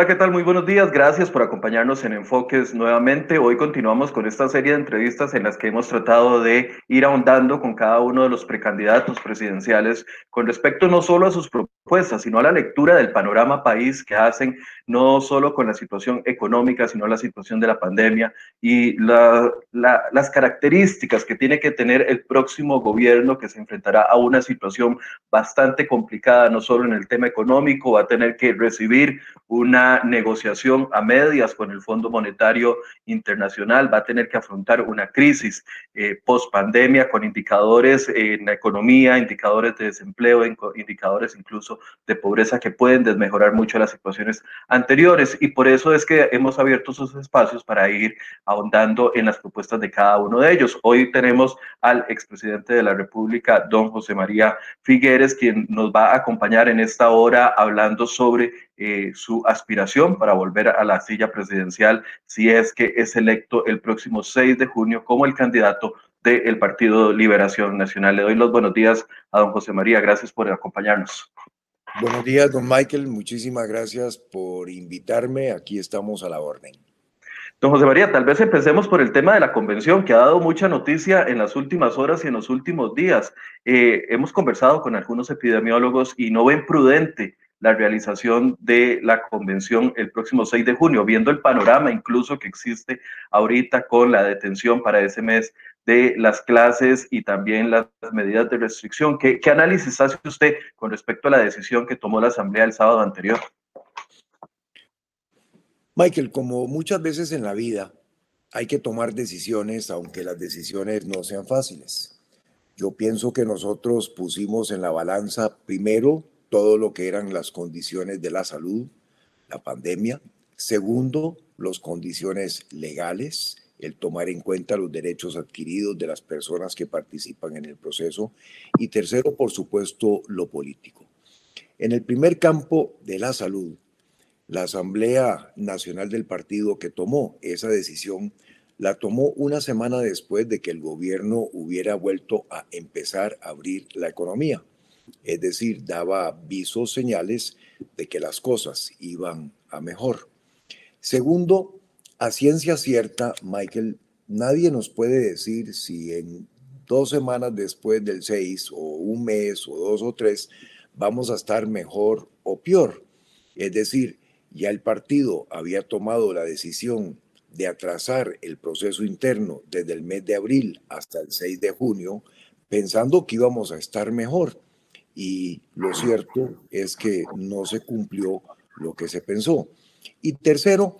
Hola, ¿qué tal? Muy buenos días. Gracias por acompañarnos en Enfoques nuevamente. Hoy continuamos con esta serie de entrevistas en las que hemos tratado de ir ahondando con cada uno de los precandidatos presidenciales con respecto no solo a sus propuestas, sino a la lectura del panorama país que hacen, no solo con la situación económica, sino la situación de la pandemia y las características que tiene que tener el próximo gobierno que se enfrentará a una situación bastante complicada, no solo en el tema económico, va a tener que recibir una negociación a medias con el Fondo Monetario Internacional, va a tener que afrontar una crisis eh, post pandemia con indicadores en la economía, indicadores de desempleo, indicadores incluso de pobreza que pueden desmejorar mucho las situaciones anteriores. Y por eso es que hemos abierto esos espacios para ir ahondando en las propuestas de cada uno de ellos. Hoy tenemos al expresidente de la República, don José María Figueres, quien nos va a acompañar en esta hora hablando sobre eh, su aspiración para volver a la silla presidencial si es que es electo el próximo 6 de junio como el candidato del Partido Liberación Nacional. Le doy los buenos días a don José María. Gracias por acompañarnos. Buenos días, don Michael. Muchísimas gracias por invitarme. Aquí estamos a la orden. Don José María, tal vez empecemos por el tema de la convención, que ha dado mucha noticia en las últimas horas y en los últimos días. Eh, hemos conversado con algunos epidemiólogos y no ven prudente la realización de la convención el próximo 6 de junio, viendo el panorama incluso que existe ahorita con la detención para ese mes de las clases y también las medidas de restricción. ¿Qué, qué análisis hace usted con respecto a la decisión que tomó la Asamblea el sábado anterior? Michael, como muchas veces en la vida, hay que tomar decisiones, aunque las decisiones no sean fáciles. Yo pienso que nosotros pusimos en la balanza primero todo lo que eran las condiciones de la salud, la pandemia. Segundo, las condiciones legales, el tomar en cuenta los derechos adquiridos de las personas que participan en el proceso. Y tercero, por supuesto, lo político. En el primer campo de la salud, la Asamblea Nacional del Partido que tomó esa decisión la tomó una semana después de que el gobierno hubiera vuelto a empezar a abrir la economía es decir, daba visos, señales de que las cosas iban a mejor. Segundo, a ciencia cierta, Michael, nadie nos puede decir si en dos semanas después del 6 o un mes o dos o tres vamos a estar mejor o peor. Es decir, ya el partido había tomado la decisión de atrasar el proceso interno desde el mes de abril hasta el 6 de junio, pensando que íbamos a estar mejor y lo cierto es que no se cumplió lo que se pensó. Y tercero,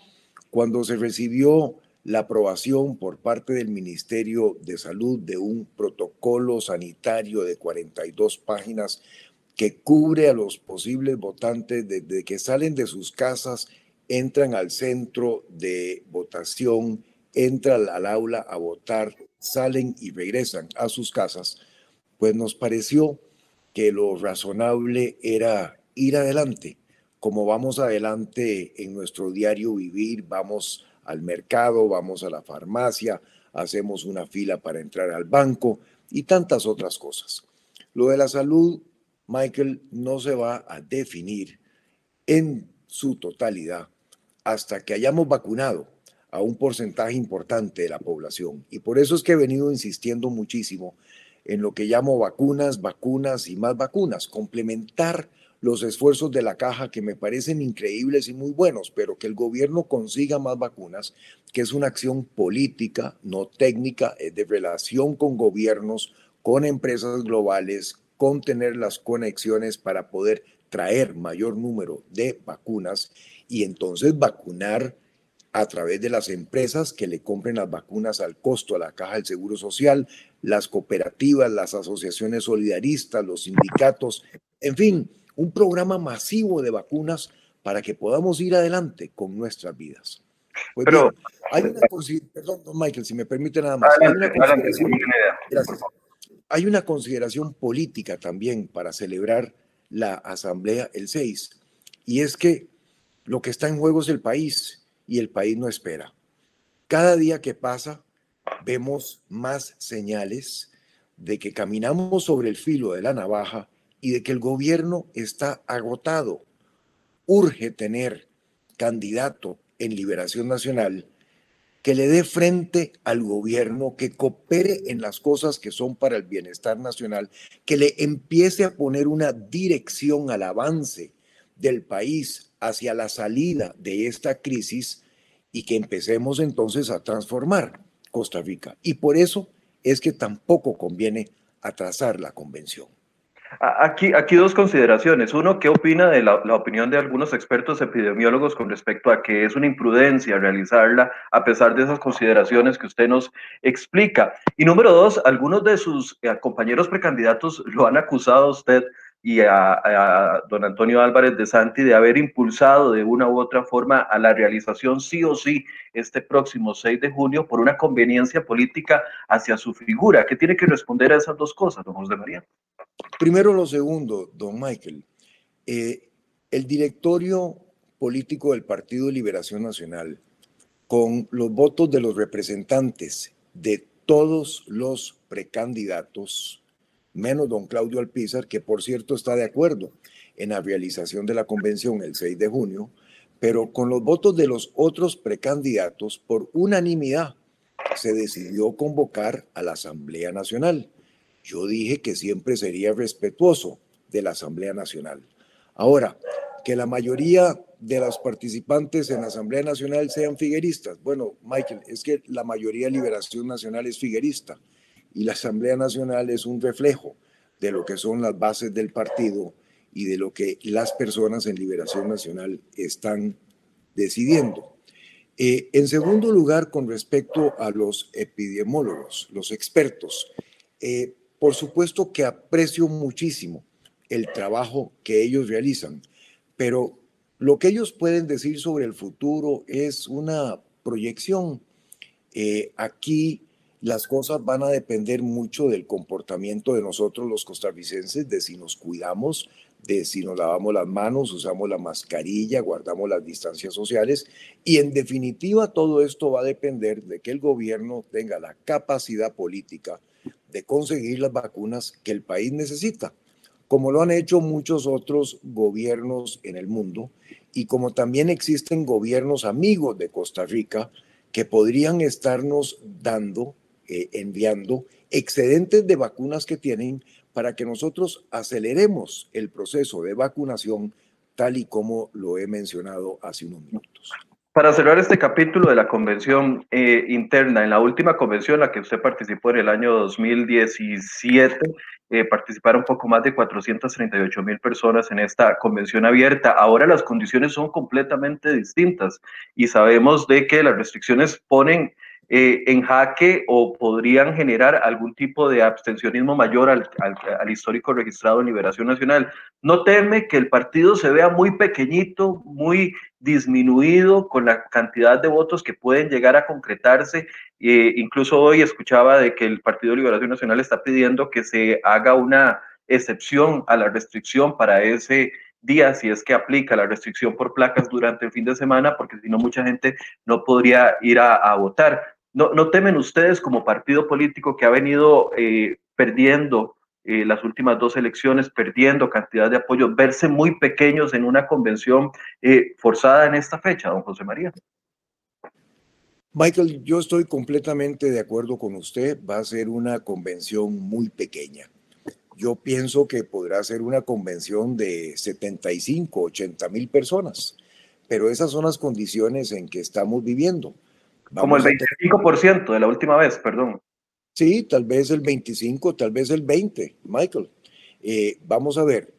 cuando se recibió la aprobación por parte del Ministerio de Salud de un protocolo sanitario de 42 páginas que cubre a los posibles votantes desde que salen de sus casas, entran al centro de votación, entran al aula a votar, salen y regresan a sus casas, pues nos pareció que lo razonable era ir adelante, como vamos adelante en nuestro diario vivir, vamos al mercado, vamos a la farmacia, hacemos una fila para entrar al banco y tantas otras cosas. Lo de la salud, Michael, no se va a definir en su totalidad hasta que hayamos vacunado a un porcentaje importante de la población. Y por eso es que he venido insistiendo muchísimo en lo que llamo vacunas, vacunas y más vacunas, complementar los esfuerzos de la caja que me parecen increíbles y muy buenos, pero que el gobierno consiga más vacunas, que es una acción política, no técnica, es de relación con gobiernos, con empresas globales, con tener las conexiones para poder traer mayor número de vacunas y entonces vacunar a través de las empresas que le compren las vacunas al costo a la caja del Seguro Social, las cooperativas, las asociaciones solidaristas, los sindicatos, en fin, un programa masivo de vacunas para que podamos ir adelante con nuestras vidas. Pues Pero, hay una perdón, Michael, si me permite nada más. hay, una hay una consideración política también para celebrar la asamblea el 6, y es que lo que está en juego es el país y el país no espera. Cada día que pasa vemos más señales de que caminamos sobre el filo de la navaja y de que el gobierno está agotado. Urge tener candidato en Liberación Nacional que le dé frente al gobierno, que coopere en las cosas que son para el bienestar nacional, que le empiece a poner una dirección al avance del país hacia la salida de esta crisis y que empecemos entonces a transformar Costa Rica. Y por eso es que tampoco conviene atrasar la convención. Aquí, aquí dos consideraciones. Uno, ¿qué opina de la, opinión de algunos expertos epidemiólogos con respecto a que es una imprudencia realizarla a pesar de esas consideraciones que usted nos explica? Y número dos, algunos de sus eh, compañeros precandidatos lo han acusado a usted y a, don Antonio Álvarez de Santi de haber impulsado de una u otra forma a la realización sí o sí este próximo 6 de junio por una conveniencia política hacia su figura. ¿Qué tiene que responder a esas dos cosas, don José María? Primero lo segundo, don Michael. Eh, el directorio político del Partido de Liberación Nacional, con los votos de los representantes de todos los precandidatos, menos don Claudio Alpizar, que por cierto está de acuerdo en la realización de la convención el 6 de junio, pero con los votos de los otros precandidatos, por unanimidad, se decidió convocar a la Asamblea Nacional. Yo dije que siempre sería respetuoso de la Asamblea Nacional. Ahora, que la mayoría de los participantes en la Asamblea Nacional sean figueristas. Bueno, Michael, es que la mayoría de Liberación Nacional es figuerista y la Asamblea Nacional es un reflejo de lo que son las bases del partido y de lo que las personas en Liberación Nacional están decidiendo. Eh, en segundo lugar, con respecto a los epidemiólogos, los expertos, eh, por supuesto que aprecio muchísimo el trabajo que ellos realizan, pero lo que ellos pueden decir sobre el futuro es una proyección. Eh, aquí las cosas van a depender mucho del comportamiento de nosotros los costarricenses, de si nos cuidamos, de si nos lavamos las manos, usamos la mascarilla, guardamos las distancias sociales. Y en definitiva todo esto va a depender de que el gobierno tenga la capacidad política de conseguir las vacunas que el país necesita, como lo han hecho muchos otros gobiernos en el mundo y como también existen gobiernos amigos de Costa Rica que podrían estarnos dando eh, enviando excedentes de vacunas que tienen para que nosotros aceleremos el proceso de vacunación tal y como lo he mencionado hace unos minutos. Para cerrar este capítulo de la convención eh, interna, en la última convención en la que usted participó en el año 2017, eh, participaron un poco más de 438 mil personas en esta convención abierta. Ahora las condiciones son completamente distintas y sabemos de que las restricciones ponen eh, en jaque o podrían generar algún tipo de abstencionismo mayor al, al, histórico registrado en Liberación Nacional. No teme que el partido se vea muy pequeñito, muy disminuido con la cantidad de votos que pueden llegar a concretarse. Eh, incluso hoy escuchaba de que el Partido de Liberación Nacional está pidiendo que se haga una excepción a la restricción para ese día si es que aplica la restricción por placas durante el fin de semana, porque si no mucha gente no podría ir a votar. ¿No, temen ustedes como partido político que ha venido eh, perdiendo eh, las últimas dos elecciones, perdiendo cantidad de apoyo, verse muy pequeños en una convención eh, forzada en esta fecha, don José María? Michael, yo estoy completamente de acuerdo con usted. Va a ser una convención muy pequeña. Yo pienso que podrá ser una convención de 75, 80 mil personas, pero esas son las condiciones en que estamos viviendo. Como el 25% de la última vez, perdón. Sí, tal vez el 25, tal vez el 20, Michael. Eh, vamos a ver,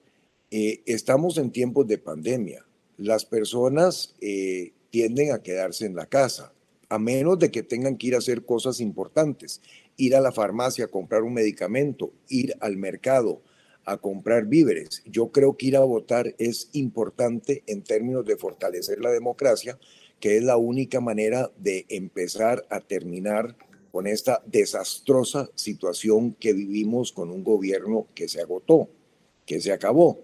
eh, estamos en tiempos de pandemia. Las personas eh, tienden a quedarse en la casa, a menos de que tengan que ir a hacer cosas importantes, ir a la farmacia a comprar un medicamento, ir al mercado a comprar víveres. Yo creo que ir a votar es importante en términos de fortalecer la democracia, que es la única manera de empezar a terminar con esta desastrosa situación que vivimos con un gobierno que se agotó, que se acabó.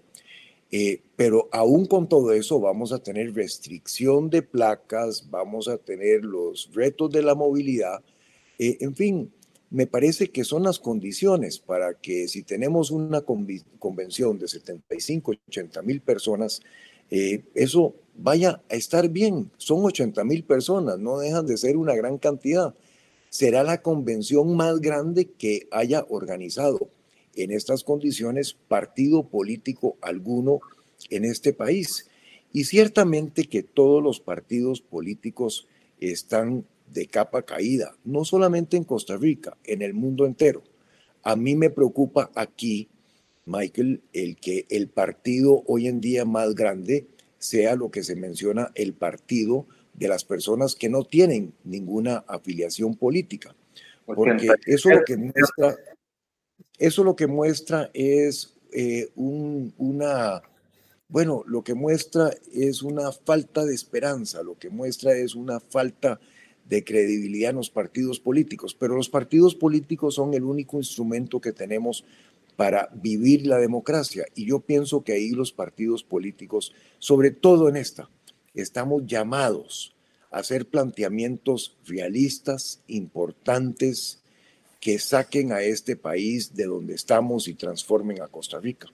Eh, pero aún con todo eso vamos a tener restricción de placas, vamos a tener los retos de la movilidad. Eh, en fin, me parece que son las condiciones para que si tenemos una convención de 75, 80 mil personas, eh, eso vaya a estar bien. Son 80 mil personas, no dejan de ser una gran cantidad. Será la convención más grande que haya organizado en estas condiciones partido político alguno en este país. Y ciertamente que todos los partidos políticos están de capa caída, no solamente en Costa Rica, en el mundo entero. A mí me preocupa aquí, Michael, el que el partido hoy en día más grande sea lo que se menciona el partido de las personas que no tienen ninguna afiliación política. Porque eso lo que muestra, eso lo que muestra es eh, una, bueno, lo que muestra es una falta de esperanza, lo que muestra es una falta de credibilidad en los partidos políticos, pero los partidos políticos son el único instrumento que tenemos para vivir la democracia. Y yo pienso que ahí los partidos políticos, sobre todo en esta, estamos llamados a hacer planteamientos realistas, importantes, que saquen a este país de donde estamos y transformen a Costa Rica.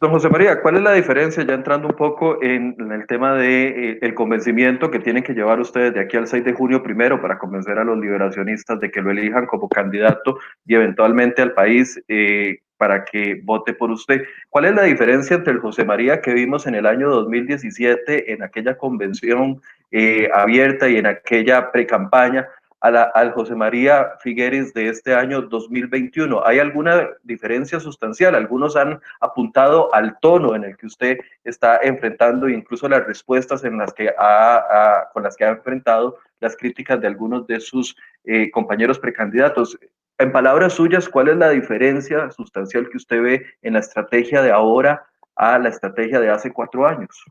Don José María, ¿cuál es la diferencia, ya entrando un poco en, el tema de eh, convencimiento que tienen que llevar ustedes de aquí al 6 de junio primero para convencer a los liberacionistas de que lo elijan como candidato y eventualmente al país eh, para que vote por usted? ¿Cuál es la diferencia entre el José María que vimos en el año 2017 en aquella convención eh, abierta y en aquella precampaña al José María Figueres de este año 2021. ¿Hay alguna diferencia sustancial? Algunos han apuntado al tono en el que usted está enfrentando incluso las respuestas en las que ha, con las que ha enfrentado las críticas de algunos de sus eh, compañeros precandidatos. En palabras suyas, ¿cuál es la diferencia sustancial que usted ve en la estrategia de ahora a la estrategia de hace cuatro años?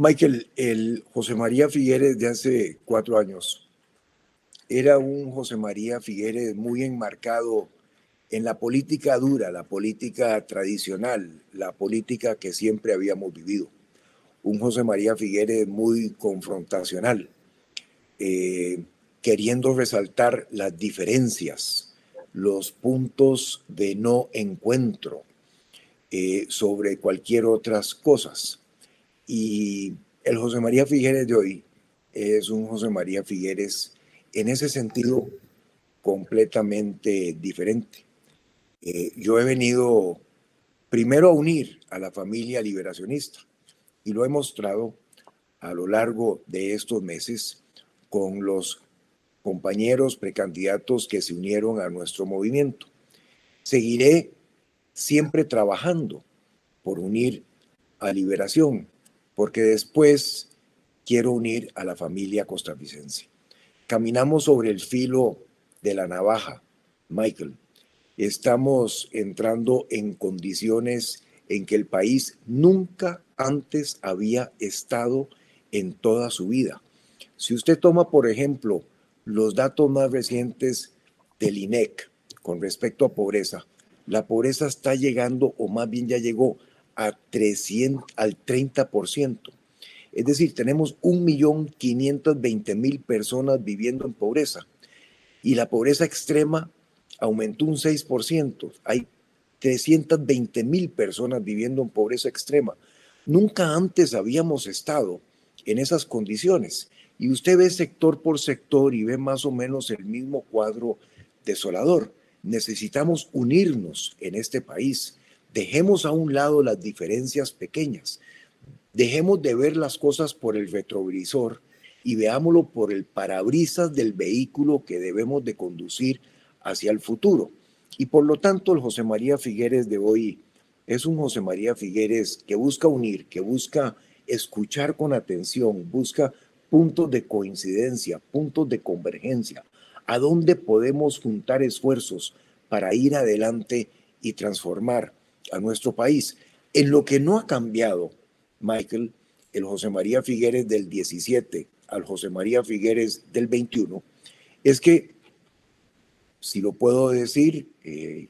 Michael, el José María Figueres de hace cuatro años era un José María Figueres muy enmarcado en la política dura, la política tradicional, la política que siempre habíamos vivido. Un José María Figueres muy confrontacional, eh, queriendo resaltar las diferencias, los puntos de no encuentro eh, sobre cualquier otras cosas. Y el José María Figueres de hoy es un José María Figueres en ese sentido completamente diferente. Eh, yo he venido primero a unir a la familia liberacionista y lo he mostrado a lo largo de estos meses con los compañeros precandidatos que se unieron a nuestro movimiento. Seguiré siempre trabajando por unir a Liberación, porque después quiero unir a la familia costarricense. Caminamos sobre el filo de la navaja, Michael. Estamos entrando en condiciones en que el país nunca antes había estado en toda su vida. Si usted toma, por ejemplo, los datos más recientes del INEC con respecto a pobreza, la pobreza está llegando, o más bien ya llegó, a 300, al 30%. Es decir, tenemos 1.520.000 personas viviendo en pobreza y la pobreza extrema aumentó un 6%. Hay 320.000 personas viviendo en pobreza extrema. Nunca antes habíamos estado en esas condiciones. Y usted ve sector por sector y ve más o menos el mismo cuadro desolador. Necesitamos unirnos en este país Dejemos a un lado las diferencias pequeñas. Dejemos de ver las cosas por el retrovisor y veámoslo por el parabrisas del vehículo que debemos de conducir hacia el futuro. Y por lo tanto, el José María Figueres de hoy es un José María Figueres que busca unir, que busca escuchar con atención, busca puntos de coincidencia, puntos de convergencia, a dónde podemos juntar esfuerzos para ir adelante y transformar a nuestro país. En lo que no ha cambiado, Michael, el José María Figueres del 17 al José María Figueres del 21, es que, si lo puedo decir, eh,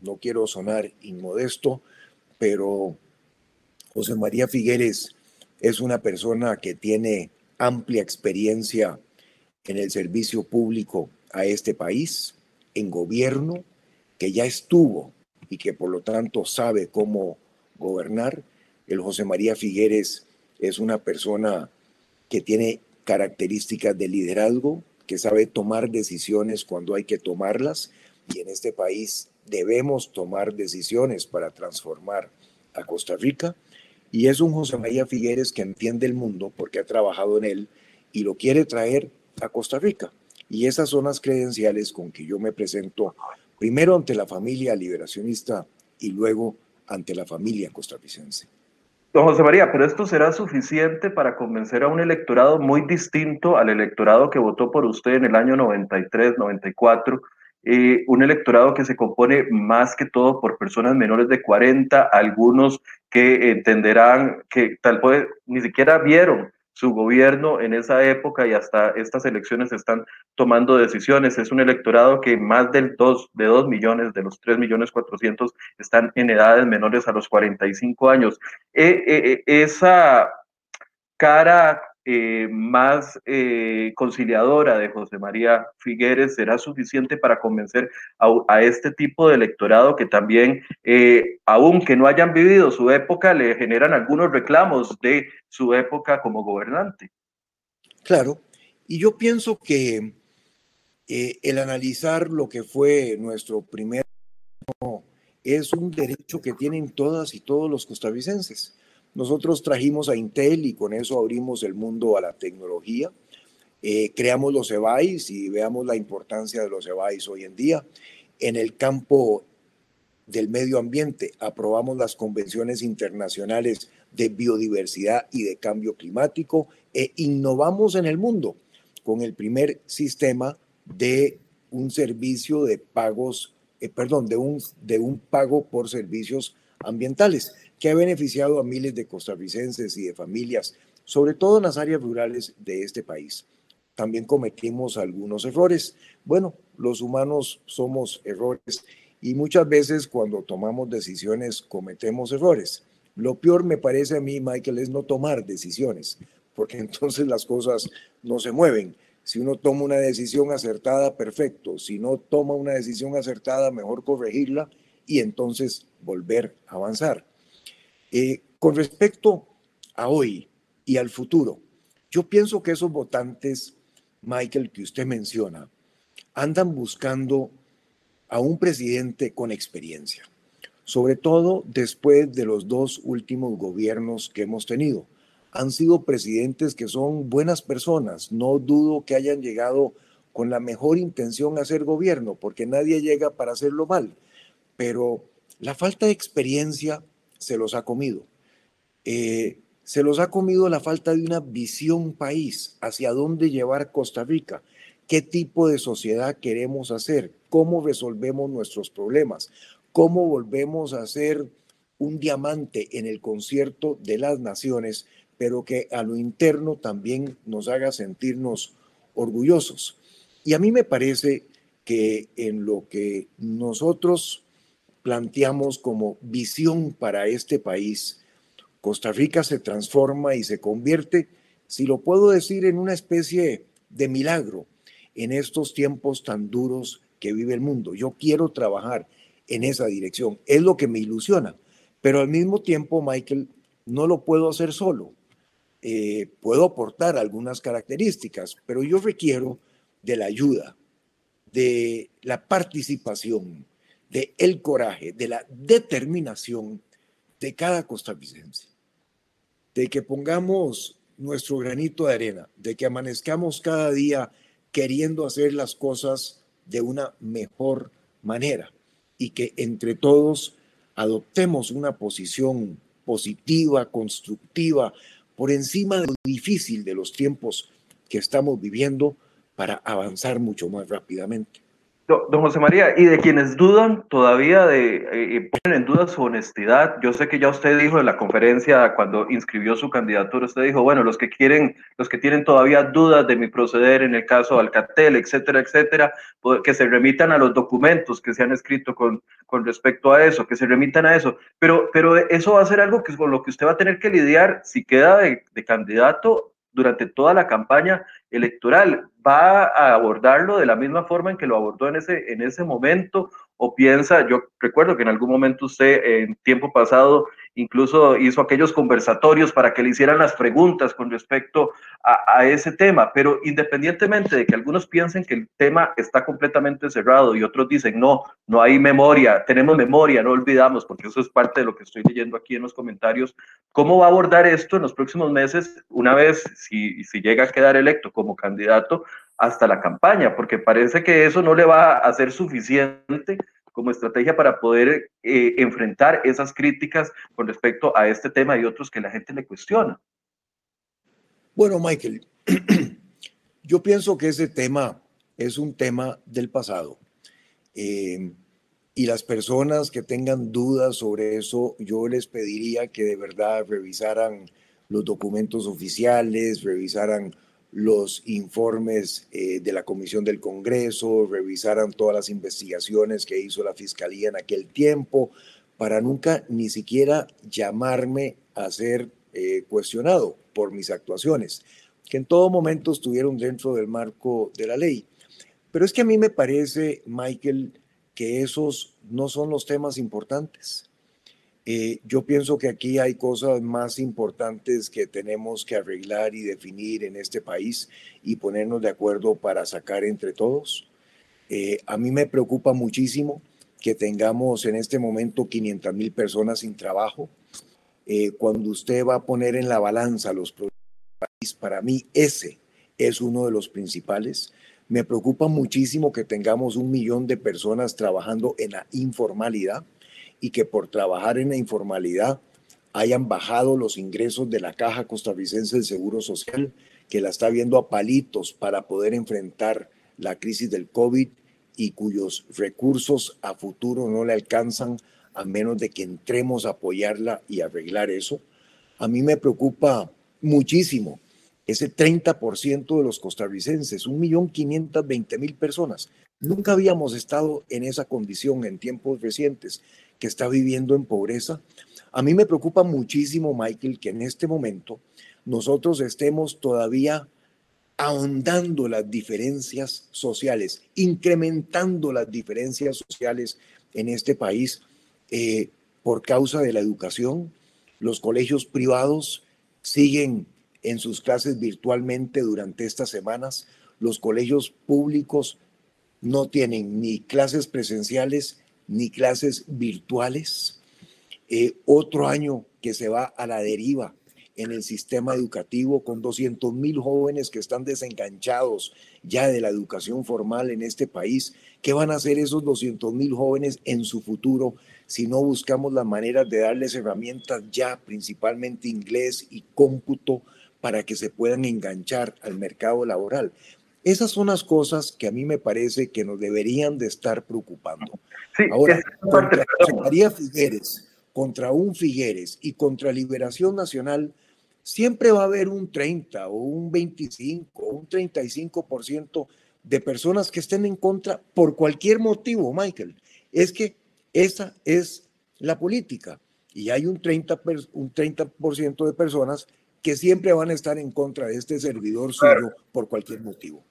no quiero sonar inmodesto, pero José María Figueres es una persona que tiene amplia experiencia en el servicio público a este país, en gobierno, que ya estuvo y que por lo tanto sabe cómo gobernar, El José María Figueres es una persona que tiene características de liderazgo, que sabe tomar decisiones cuando hay que tomarlas y en este país debemos tomar decisiones para transformar a Costa Rica. Y es un José María Figueres que entiende el mundo porque ha trabajado en él y lo quiere traer a Costa Rica. Y esas son las credenciales con que yo me presento primero ante la familia liberacionista y luego ante la familia costarricense. Don José María, pero esto será suficiente para convencer a un electorado muy distinto al electorado que votó por usted en el año 93, 94, eh, un electorado que se compone más que todo por personas menores de 40, algunos que entenderán que tal vez ni siquiera vieron su gobierno en esa época y hasta estas elecciones están tomando decisiones. Es un electorado que más del 2, de 2 millones, de los 3 millones 400, están en edades menores a los 45 años. Eh, eh, esa cara eh, más eh, conciliadora de José María Figueres será suficiente para convencer a, este tipo de electorado que también, eh, aunque no hayan vivido su época, le generan algunos reclamos de su época como gobernante. Claro, y yo pienso que el analizar lo que fue nuestro primer es un derecho que tienen todas y todos los costarricenses. Nosotros trajimos a Intel y con eso abrimos el mundo a la tecnología. Eh, creamos los EBAIS y veamos la importancia de los EBAIS hoy en día. En el campo del medio ambiente aprobamos las convenciones internacionales de biodiversidad y de cambio climático e innovamos en el mundo con el primer sistema de un servicio de pagos, eh, perdón, de un, de un pago por servicios ambientales que ha beneficiado a miles de costarricenses y de familias, sobre todo en las áreas rurales de este país. También cometimos algunos errores. Bueno, los humanos somos errores y muchas veces cuando tomamos decisiones cometemos errores. Lo peor me parece a mí, Michael, es no tomar decisiones, porque entonces las cosas no se mueven. Si uno toma una decisión acertada, perfecto. Si no toma una decisión acertada, mejor corregirla y entonces volver a avanzar. Eh, con respecto a hoy y al futuro, yo pienso que esos votantes, Michael, que usted menciona, andan buscando a un presidente con experiencia, sobre todo después de los dos últimos gobiernos que hemos tenido. Han sido presidentes que son buenas personas, no dudo que hayan llegado con la mejor intención a ser gobierno, porque nadie llega para hacerlo mal, pero la falta de experiencia se los ha comido. Eh, se los ha comido la falta de una visión país, hacia dónde llevar Costa Rica, qué tipo de sociedad queremos hacer, cómo resolvemos nuestros problemas, cómo volvemos a ser un diamante en el concierto de las naciones, pero que a lo interno también nos haga sentirnos orgullosos. Y a mí me parece que en lo que nosotros planteamos como visión para este país, Costa Rica se transforma y se convierte, si lo puedo decir, en una especie de milagro en estos tiempos tan duros que vive el mundo. Yo quiero trabajar en esa dirección, es lo que me ilusiona, pero al mismo tiempo, Michael, no lo puedo hacer solo. Eh, puedo aportar algunas características, pero yo requiero de la ayuda, de la participación, de el coraje, de la determinación de cada costarricense, de que pongamos nuestro granito de arena, de que amanezcamos cada día queriendo hacer las cosas de una mejor manera y que entre todos adoptemos una posición positiva, constructiva, por encima de lo difícil de los tiempos que estamos viviendo para avanzar mucho más rápidamente. Don José María, y de quienes dudan todavía de eh, eh, ponen en duda su honestidad, yo sé que ya usted dijo en la conferencia cuando inscribió su candidatura, usted dijo, bueno, los que quieren, los que tienen todavía dudas de mi proceder en el caso de Alcatel, etcétera, etcétera, que se remitan a los documentos que se han escrito con, con respecto a eso, que se remitan a eso, pero, pero eso va a ser algo que con lo que usted va a tener que lidiar si queda de, de candidato durante toda la campaña electoral. ¿Va a abordarlo de la misma forma en que lo abordó en ese, en ese momento o piensa, yo recuerdo que en algún momento usted en tiempo pasado incluso hizo aquellos conversatorios para que le hicieran las preguntas con respecto a, ese tema, pero independientemente de que algunos piensen que el tema está completamente cerrado y otros dicen, no, no hay memoria, tenemos memoria, no olvidamos, porque eso es parte de lo que estoy leyendo aquí en los comentarios, ¿cómo va a abordar esto en los próximos meses una vez, si, si llega a quedar electo como candidato, hasta la campaña? Porque parece que eso no le va a ser suficiente como estrategia para poder eh, enfrentar esas críticas con respecto a este tema y otros que la gente le cuestiona. Bueno, Michael, yo pienso que ese tema es un tema del pasado. Eh, y las personas que tengan dudas sobre eso, yo les pediría que de verdad revisaran los documentos oficiales, revisaran los informes eh, de la Comisión del Congreso, revisaran todas las investigaciones que hizo la Fiscalía en aquel tiempo, para nunca ni siquiera llamarme a ser eh, cuestionado por mis actuaciones, que en todo momento estuvieron dentro del marco de la ley. Pero es que a mí me parece, Michael, que esos no son los temas importantes. Eh, yo pienso que aquí hay cosas más importantes que tenemos que arreglar y definir en este país y ponernos de acuerdo para sacar entre todos. Eh, a mí me preocupa muchísimo que tengamos en este momento 500 mil personas sin trabajo. Eh, cuando usted va a poner en la balanza los problemas del país, para mí ese es uno de los principales. Me preocupa muchísimo que tengamos un millón de personas trabajando en la informalidad y que por trabajar en la informalidad hayan bajado los ingresos de la Caja Costarricense del Seguro Social, que la está viendo a palitos para poder enfrentar la crisis del COVID y cuyos recursos a futuro no le alcanzan a menos de que entremos a apoyarla y arreglar eso. A mí me preocupa muchísimo ese 30% de los costarricenses, 1.520.000 personas. Nunca habíamos estado en esa condición en tiempos recientes que está viviendo en pobreza. A mí me preocupa muchísimo, Michael, que en este momento nosotros estemos todavía ahondando las diferencias sociales, incrementando las diferencias sociales en este país eh, por causa de la educación. Los colegios privados siguen en sus clases virtualmente durante estas semanas. Los colegios públicos no tienen ni clases presenciales ni clases virtuales. Eh, otro año que se va a la deriva en el sistema educativo con 200 mil jóvenes que están desenganchados ya de la educación formal en este país. ¿Qué van a hacer esos 200 mil jóvenes en su futuro si no buscamos las maneras de darles herramientas ya, principalmente inglés y cómputo, para que se puedan enganchar al mercado laboral? Esas son las cosas que a mí me parece que nos deberían de estar preocupando. Ahora, contra María Figueres, contra un Figueres y contra Liberación Nacional, siempre va a haber un 30 o un 25 o un 35% de personas que estén en contra por cualquier motivo, Michael. Es que esa es la política. Y hay un 30%, un 30 de personas que siempre van a estar en contra de este servidor suyo por cualquier motivo.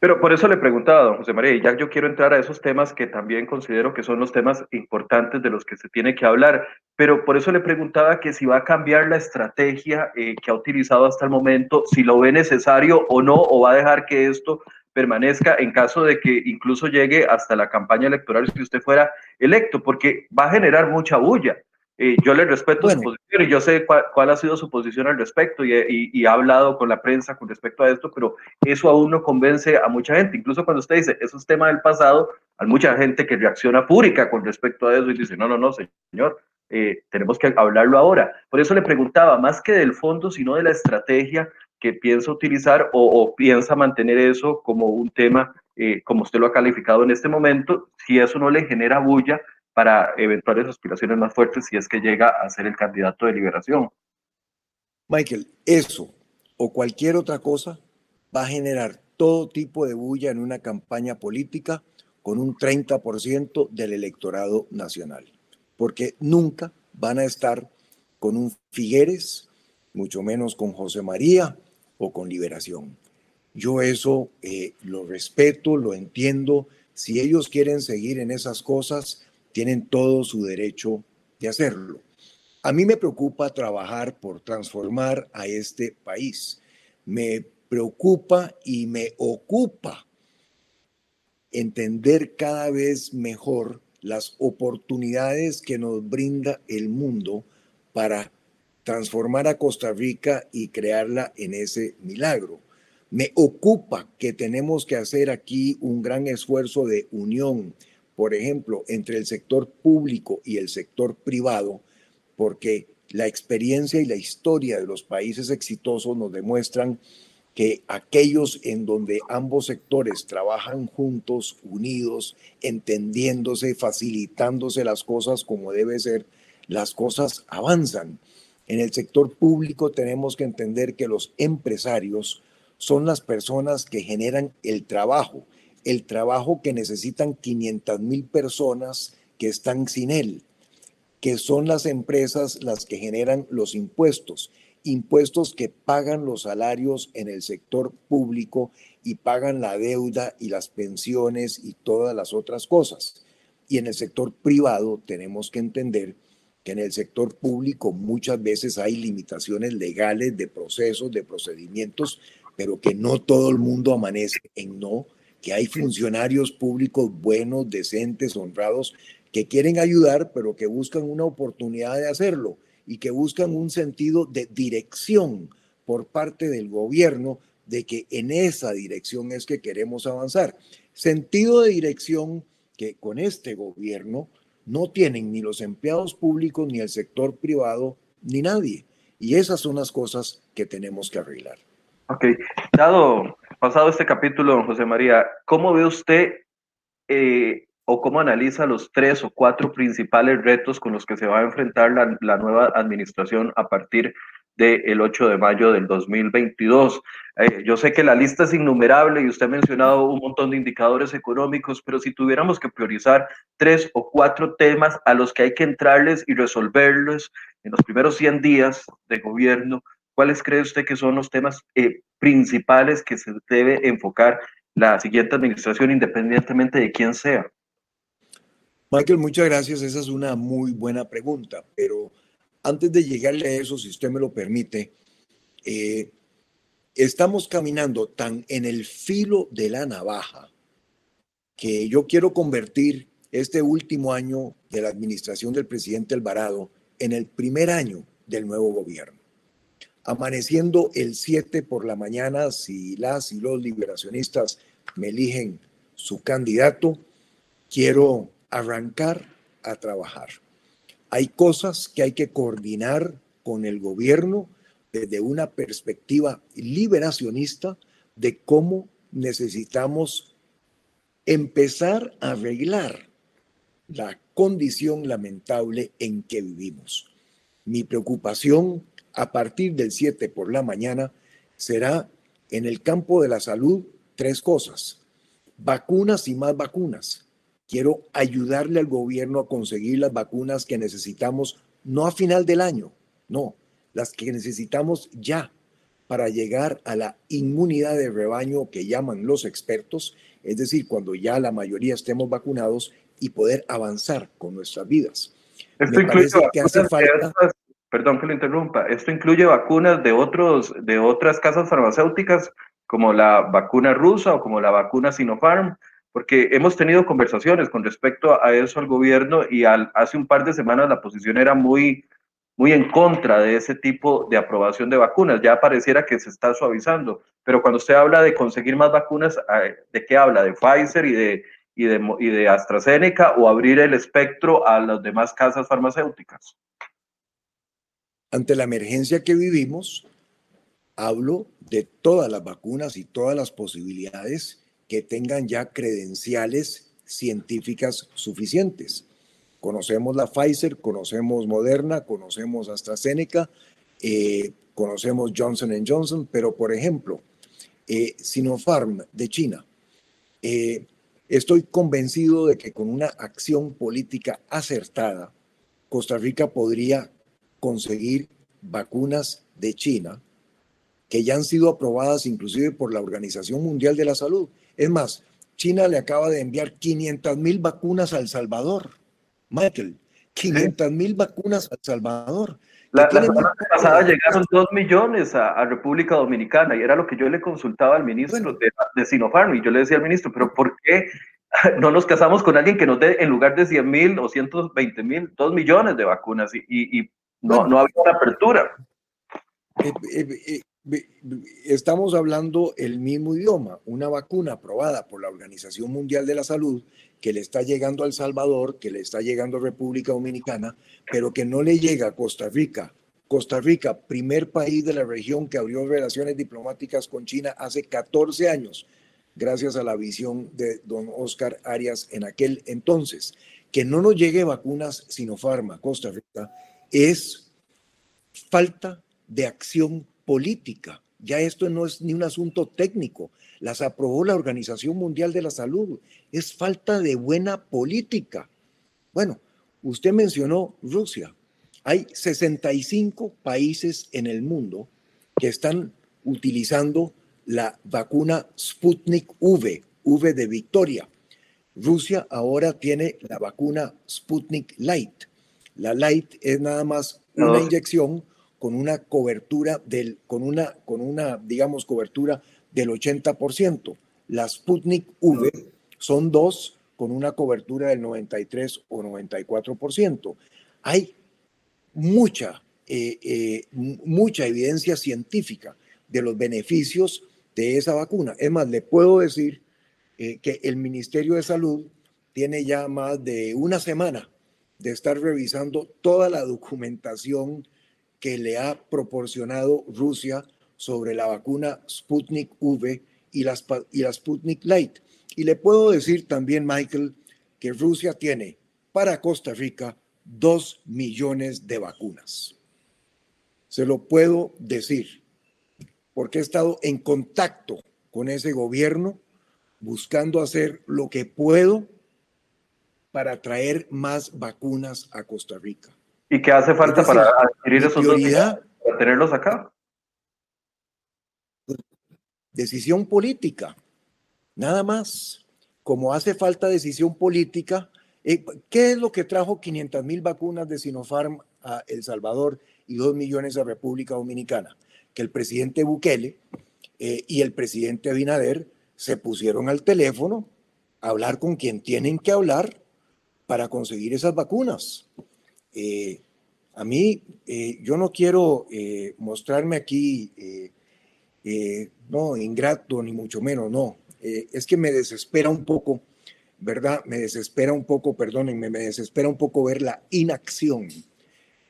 Pero por eso le preguntaba, don José María, y ya yo quiero entrar a esos temas que también considero que son los temas importantes de los que se tiene que hablar, pero por eso le preguntaba que si va a cambiar la estrategia eh, que ha utilizado hasta el momento, si lo ve necesario o no, o va a dejar que esto permanezca en caso de que incluso llegue hasta la campaña electoral si usted fuera electo, porque va a generar mucha bulla. Eh, yo le respeto su posición y yo sé cuál, ha sido su posición al respecto y, y, ha hablado con la prensa con respecto a esto, pero eso aún no convence a mucha gente. Incluso cuando usted dice, eso es tema del pasado, hay mucha gente que reacciona fúrica con respecto a eso y dice, no, no, no, señor, eh, tenemos que hablarlo ahora. Por eso le preguntaba, más que del fondo, sino de la estrategia que piensa utilizar o, piensa mantener eso como un tema, eh, como usted lo ha calificado en este momento, si eso no le genera bulla para eventuales aspiraciones más fuertes si es que llega a ser el candidato de liberación. Michael, eso o cualquier otra cosa va a generar todo tipo de bulla en una campaña política con un 30% del electorado nacional, porque nunca van a estar con un Figueres, mucho menos con José María o con Liberación. Yo eso eh, lo respeto, lo entiendo, Si ellos quieren seguir en esas cosas, tienen todo su derecho de hacerlo. A mí me preocupa trabajar por transformar a este país. Me preocupa y me ocupa entender cada vez mejor las oportunidades que nos brinda el mundo para transformar a Costa Rica y crearla en ese milagro. Me ocupa que tenemos que hacer aquí un gran esfuerzo de unión, por ejemplo, entre el sector público y el sector privado, porque la experiencia y la historia de los países exitosos nos demuestran que aquellos en donde ambos sectores trabajan juntos, unidos, entendiéndose, facilitándose las cosas como debe ser, las cosas avanzan. En el sector público tenemos que entender que los empresarios son las personas que generan el trabajo, el trabajo que necesitan 500 mil personas que están sin él que son las empresas las que generan los impuestos, impuestos que pagan los salarios en el sector público y pagan la deuda y las pensiones y todas las otras cosas. Y en el sector privado tenemos que entender que en el sector público muchas veces hay limitaciones legales de procesos, de procedimientos, pero que no todo el mundo amanece en no, que hay funcionarios públicos buenos, decentes, honrados, que quieren ayudar, pero que buscan una oportunidad de hacerlo y que buscan un sentido de dirección por parte del gobierno de que en esa dirección es que queremos avanzar. Sentido de dirección que con este gobierno no tienen ni los empleados públicos, ni el sector privado, ni nadie. Y esas son las cosas que tenemos que arreglar. Ok, dado, pasado este capítulo, don José María, ¿cómo ve usted eh, o cómo analiza los tres o cuatro principales retos con los que se va a enfrentar la, nueva administración a partir del 8 de mayo del 2022. Eh, yo sé que la lista es innumerable y usted ha mencionado un montón de indicadores económicos, pero si tuviéramos que priorizar tres o cuatro temas a los que hay que entrarles y resolverlos en los primeros 100 días de gobierno, ¿cuáles cree usted que son los temas eh, principales que se debe enfocar la siguiente administración independientemente de quién sea? Michael, muchas gracias. Esa es una muy buena pregunta, pero antes de llegarle a eso, si usted me lo permite, eh, estamos caminando tan en el filo de la navaja que yo quiero convertir este último año de la administración del presidente Alvarado en el primer año del nuevo gobierno. Amaneciendo el 7 por la mañana, si las y los liberacionistas me eligen su candidato, quiero arrancar a trabajar. Hay cosas que hay que coordinar con el gobierno desde una perspectiva liberacionista de cómo necesitamos empezar a arreglar la condición lamentable en que vivimos. Mi preocupación a partir del 7 por la mañana será en el campo de la salud tres cosas. Vacunas y más vacunas. Quiero ayudarle al gobierno a conseguir las vacunas que necesitamos, no a final del año, no, las que necesitamos ya para llegar a la inmunidad de rebaño que llaman los expertos, es decir, cuando ya la mayoría estemos vacunados y poder avanzar con nuestras vidas. Esto incluye que hace falta... perdón que lo interrumpa, esto incluye vacunas de, otros, de otras casas farmacéuticas como la vacuna rusa o como la vacuna Sinopharm, porque hemos tenido conversaciones con respecto a eso al gobierno y al, hace un par de semanas la posición era muy, muy en contra de ese tipo de aprobación de vacunas. Ya pareciera que se está suavizando, pero cuando usted habla de conseguir más vacunas, ¿de qué habla? ¿De Pfizer y de, y de, y de AstraZeneca o abrir el espectro a las demás casas farmacéuticas? Ante la emergencia que vivimos, hablo de todas las vacunas y todas las posibilidades que tengan ya credenciales científicas suficientes. Conocemos la Pfizer, conocemos Moderna, conocemos AstraZeneca, eh, conocemos Johnson Johnson, pero por ejemplo, eh, Sinopharm de China. Eh, estoy convencido de que con una acción política acertada, Costa Rica podría conseguir vacunas de China que ya han sido aprobadas inclusive por la Organización Mundial de la Salud es más, China le acaba de enviar 500 mil vacunas a El Salvador. Michael, 500 mil vacunas a El Salvador. La, semana pasada llegaron 2 millones a, República Dominicana y era lo que yo le consultaba al ministro de, de Sinopharm y yo le decía al ministro, pero ¿por qué no nos casamos con alguien que nos dé en lugar de 100 mil o 120 mil, 2 millones de vacunas y, y, no, no había una apertura? Eh, eh, eh, estamos hablando el mismo idioma, una vacuna aprobada por la Organización Mundial de la Salud que le está llegando a El Salvador, que le está llegando a República Dominicana, pero que no le llega a Costa Rica. Costa Rica, primer país de la región que abrió relaciones diplomáticas con China hace 14 años, gracias a la visión de don Oscar Arias en aquel entonces. Que no nos llegue vacunas Sinopharm a Costa Rica es falta de acción política. Ya esto no es ni un asunto técnico, las aprobó la Organización Mundial de la Salud. Es falta de buena política. Bueno, usted mencionó Rusia. Hay 65 países en el mundo que están utilizando la vacuna Sputnik V, V de Victoria. Rusia ahora tiene la vacuna Sputnik Light. La Light es nada más una inyección con una cobertura del, con una, con una, digamos, cobertura del 80%. La Sputnik V son dos con una cobertura del 93 o 94%. Hay mucha, eh, eh, mucha evidencia científica de los beneficios de esa vacuna. Es más, le puedo decir eh, que el Ministerio de Salud tiene ya más de una semana de estar revisando toda la documentación que le ha proporcionado Rusia sobre la vacuna Sputnik V y la, y la Sputnik Light. Y le puedo decir también, Michael, que Rusia tiene para Costa Rica dos millones de vacunas. Se lo puedo decir porque he estado en contacto con ese gobierno buscando hacer lo que puedo para traer más vacunas a Costa Rica. ¿Y qué hace falta para adquirir esos prioridad, dos para tenerlos acá? Decisión política, nada más. Como hace falta decisión política, eh, ¿qué es lo que trajo 500 mil vacunas de Sinopharm a El Salvador y 2 millones a República Dominicana? que el presidente Bukele eh, y el presidente Abinader se pusieron al teléfono a hablar con quien tienen que hablar para conseguir esas vacunas. Eh, a mí, eh, yo no quiero mostrarme aquí, no, ingrato, ni mucho menos, no. es que me desespera un poco, ¿verdad? Me desespera un poco, perdónenme, me desespera un poco ver la inacción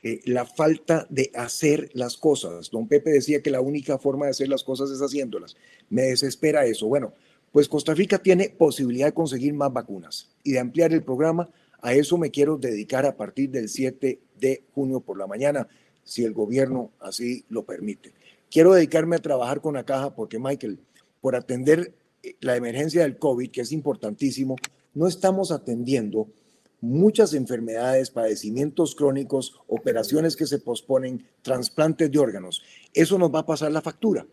eh, la falta de hacer las cosas. Don Pepe decía que la única forma de hacer las cosas es haciéndolas. Me desespera eso. Bueno, pues Costa Rica tiene posibilidad de conseguir más vacunas y de ampliar el programa. A eso me quiero dedicar a partir del 7 de junio por la mañana, si el gobierno así lo permite. Quiero dedicarme a trabajar con la caja porque, Michael, por atender eh, la emergencia del COVID, que es importantísimo, no estamos atendiendo muchas enfermedades, padecimientos crónicos, operaciones que se posponen, trasplantes de órganos. Eso nos va a pasar la factura.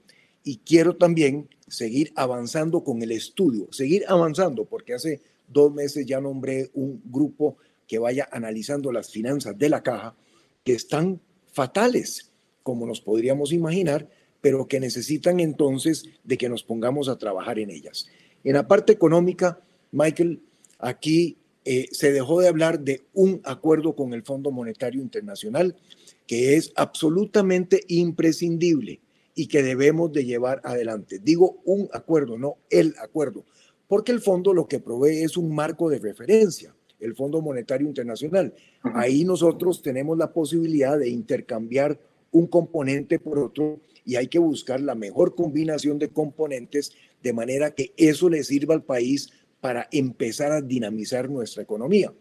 Y quiero también seguir avanzando con el estudio, seguir avanzando, porque hace dos meses ya nombré un grupo que vaya analizando las finanzas de la caja, que están fatales, como nos podríamos imaginar, pero que necesitan entonces de que nos pongamos a trabajar en ellas. En la parte económica, Michael, aquí eh, se dejó de hablar de un acuerdo con el Fondo Monetario Internacional que es absolutamente imprescindible y que debemos de llevar adelante. Digo un acuerdo, no el acuerdo, porque el fondo lo que provee es un marco de referencia, el Fondo Monetario Internacional. Ahí nosotros tenemos la posibilidad de intercambiar un componente por otro y hay que buscar la mejor combinación de componentes de manera que eso le sirva al país para empezar a dinamizar nuestra economía.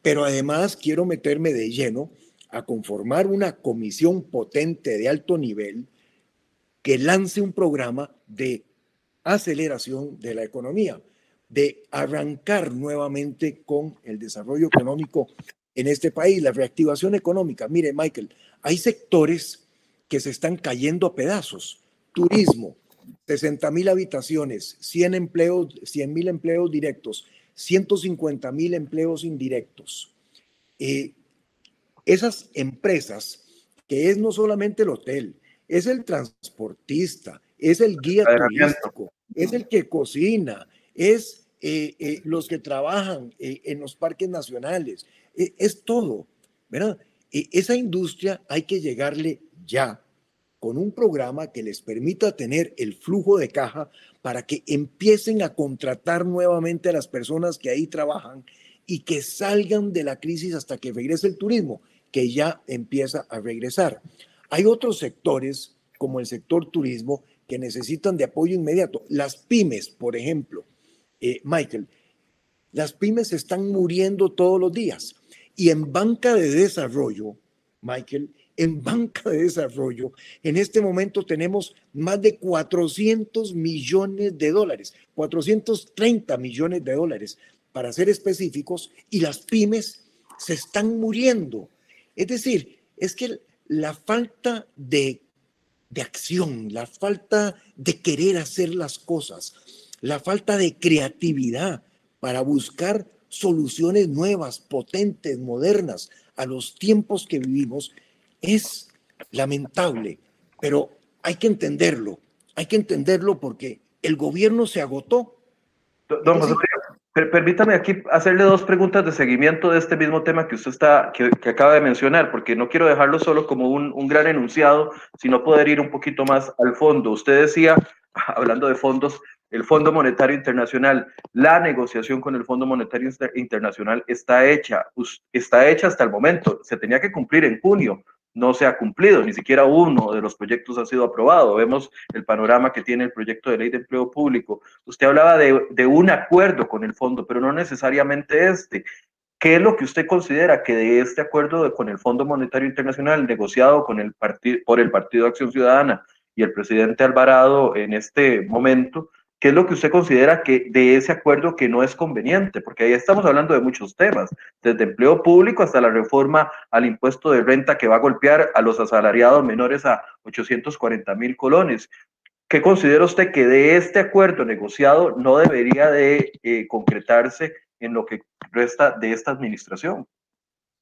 Pero además quiero meterme de lleno a conformar una comisión potente de alto nivel que lance un programa de aceleración de la economía, de arrancar nuevamente con el desarrollo económico en este país, la reactivación económica. Mire, Michael, hay sectores que se están cayendo a pedazos. Turismo, 60 mil habitaciones, 100 empleos, 100 mil empleos directos, 150 mil empleos indirectos. Eh, esas empresas, que es no solamente el hotel, es el transportista, es el guía turístico, es el que cocina, es eh, eh, los que trabajan en los parques nacionales, es todo, ¿verdad? esa industria hay que llegarle ya con un programa que les permita tener el flujo de caja para que empiecen a contratar nuevamente a las personas que ahí trabajan y que salgan de la crisis hasta que regrese el turismo, que ya empieza a regresar. Hay otros sectores, como el sector turismo, que necesitan de apoyo inmediato. Las pymes, por ejemplo, eh, Michael, las pymes están muriendo todos los días. Y en banca de desarrollo, Michael, en banca de desarrollo, en este momento tenemos más de 400 millones de dólares, 430 millones de dólares, para ser específicos, y las pymes se están muriendo. Es decir, es que la falta de, de acción, la falta de querer hacer las cosas, la falta de creatividad para buscar soluciones nuevas, potentes, modernas a los tiempos que vivimos, es lamentable, pero hay que entenderlo, hay que entenderlo porque el gobierno se agotó. Don José, permítame aquí hacerle dos preguntas de seguimiento de este mismo tema que usted está, que, acaba de mencionar, porque no quiero dejarlo solo como un, un gran enunciado, sino poder ir un poquito más al fondo. Usted decía, hablando de fondos, el Fondo Monetario Internacional, la negociación con el Fondo Monetario Internacional está hecha, está hecha hasta el momento, se tenía que cumplir en junio, no se ha cumplido, ni siquiera uno de los proyectos ha sido aprobado. Vemos el panorama que tiene el proyecto de ley de empleo público. Usted hablaba de, un acuerdo con el fondo, pero no necesariamente este. ¿Qué es lo que usted considera que de este acuerdo con el Fondo Monetario Internacional negociado con el por el Partido de Acción Ciudadana y el presidente Alvarado en este momento, ¿Qué es lo que usted considera que de ese acuerdo que no es conveniente? Porque ahí estamos hablando de muchos temas, desde empleo público hasta la reforma al impuesto de renta que va a golpear a los asalariados menores a 840 mil colones. ¿Qué considera usted que de este acuerdo negociado no debería de eh, concretarse en lo que resta de esta administración?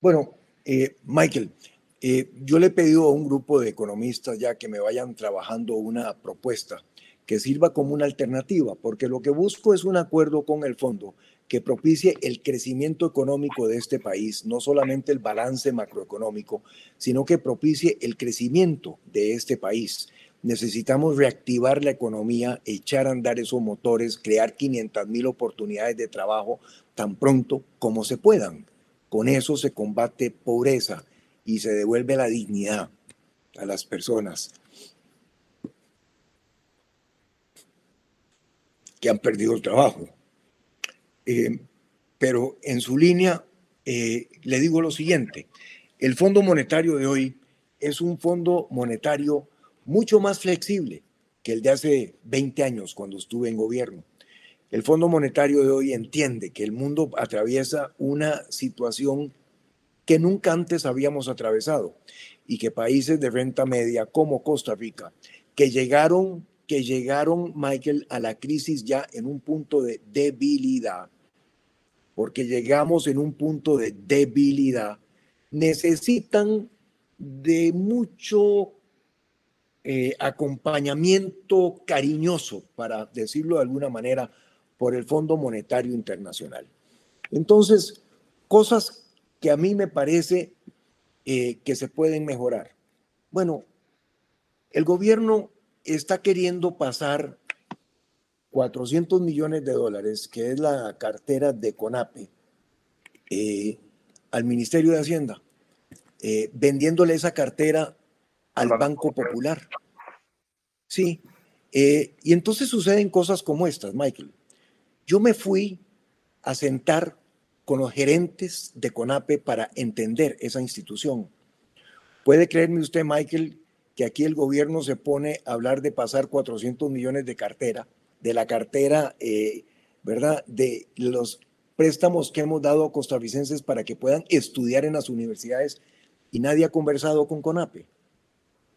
Bueno, eh, Michael, eh, yo le he pedido a un grupo de economistas ya que me vayan trabajando una propuesta que sirva como una alternativa, porque lo que busco es un acuerdo con el fondo que propicie el crecimiento económico de este país, no solamente el balance macroeconómico, sino que propicie el crecimiento de este país. Necesitamos reactivar la economía, echar a andar esos motores, crear 500 mil oportunidades de trabajo tan pronto como se puedan. Con eso se combate pobreza y se devuelve la dignidad a las personas. Que han perdido el trabajo. Eh, pero en su línea eh, le digo lo siguiente, el Fondo Monetario de hoy es un fondo monetario mucho más flexible que el de hace 20 años cuando estuve en gobierno. El Fondo Monetario de hoy entiende que el mundo atraviesa una situación que nunca antes habíamos atravesado y que países de renta media como Costa Rica, que llegaron que llegaron, Michael, a la crisis ya en un punto de debilidad, porque llegamos en un punto de debilidad, necesitan de mucho eh, acompañamiento cariñoso, para decirlo de alguna manera, por el Fondo Monetario Internacional. Entonces, cosas que a mí me parece eh, que se pueden mejorar. Bueno, el gobierno está queriendo pasar 400 millones de dólares, que es la cartera de CONAPE, eh, al Ministerio de Hacienda, eh, vendiéndole esa cartera al Banco Popular. Sí, eh, y entonces suceden cosas como estas, Michael. Yo me fui a sentar con los gerentes de CONAPE para entender esa institución. Puede creerme usted, Michael, que aquí el gobierno se pone a hablar de pasar 400 millones de cartera, de la cartera, eh, ¿verdad? De los préstamos que hemos dado a costarricenses para que puedan estudiar en las universidades y nadie ha conversado con CONAPE,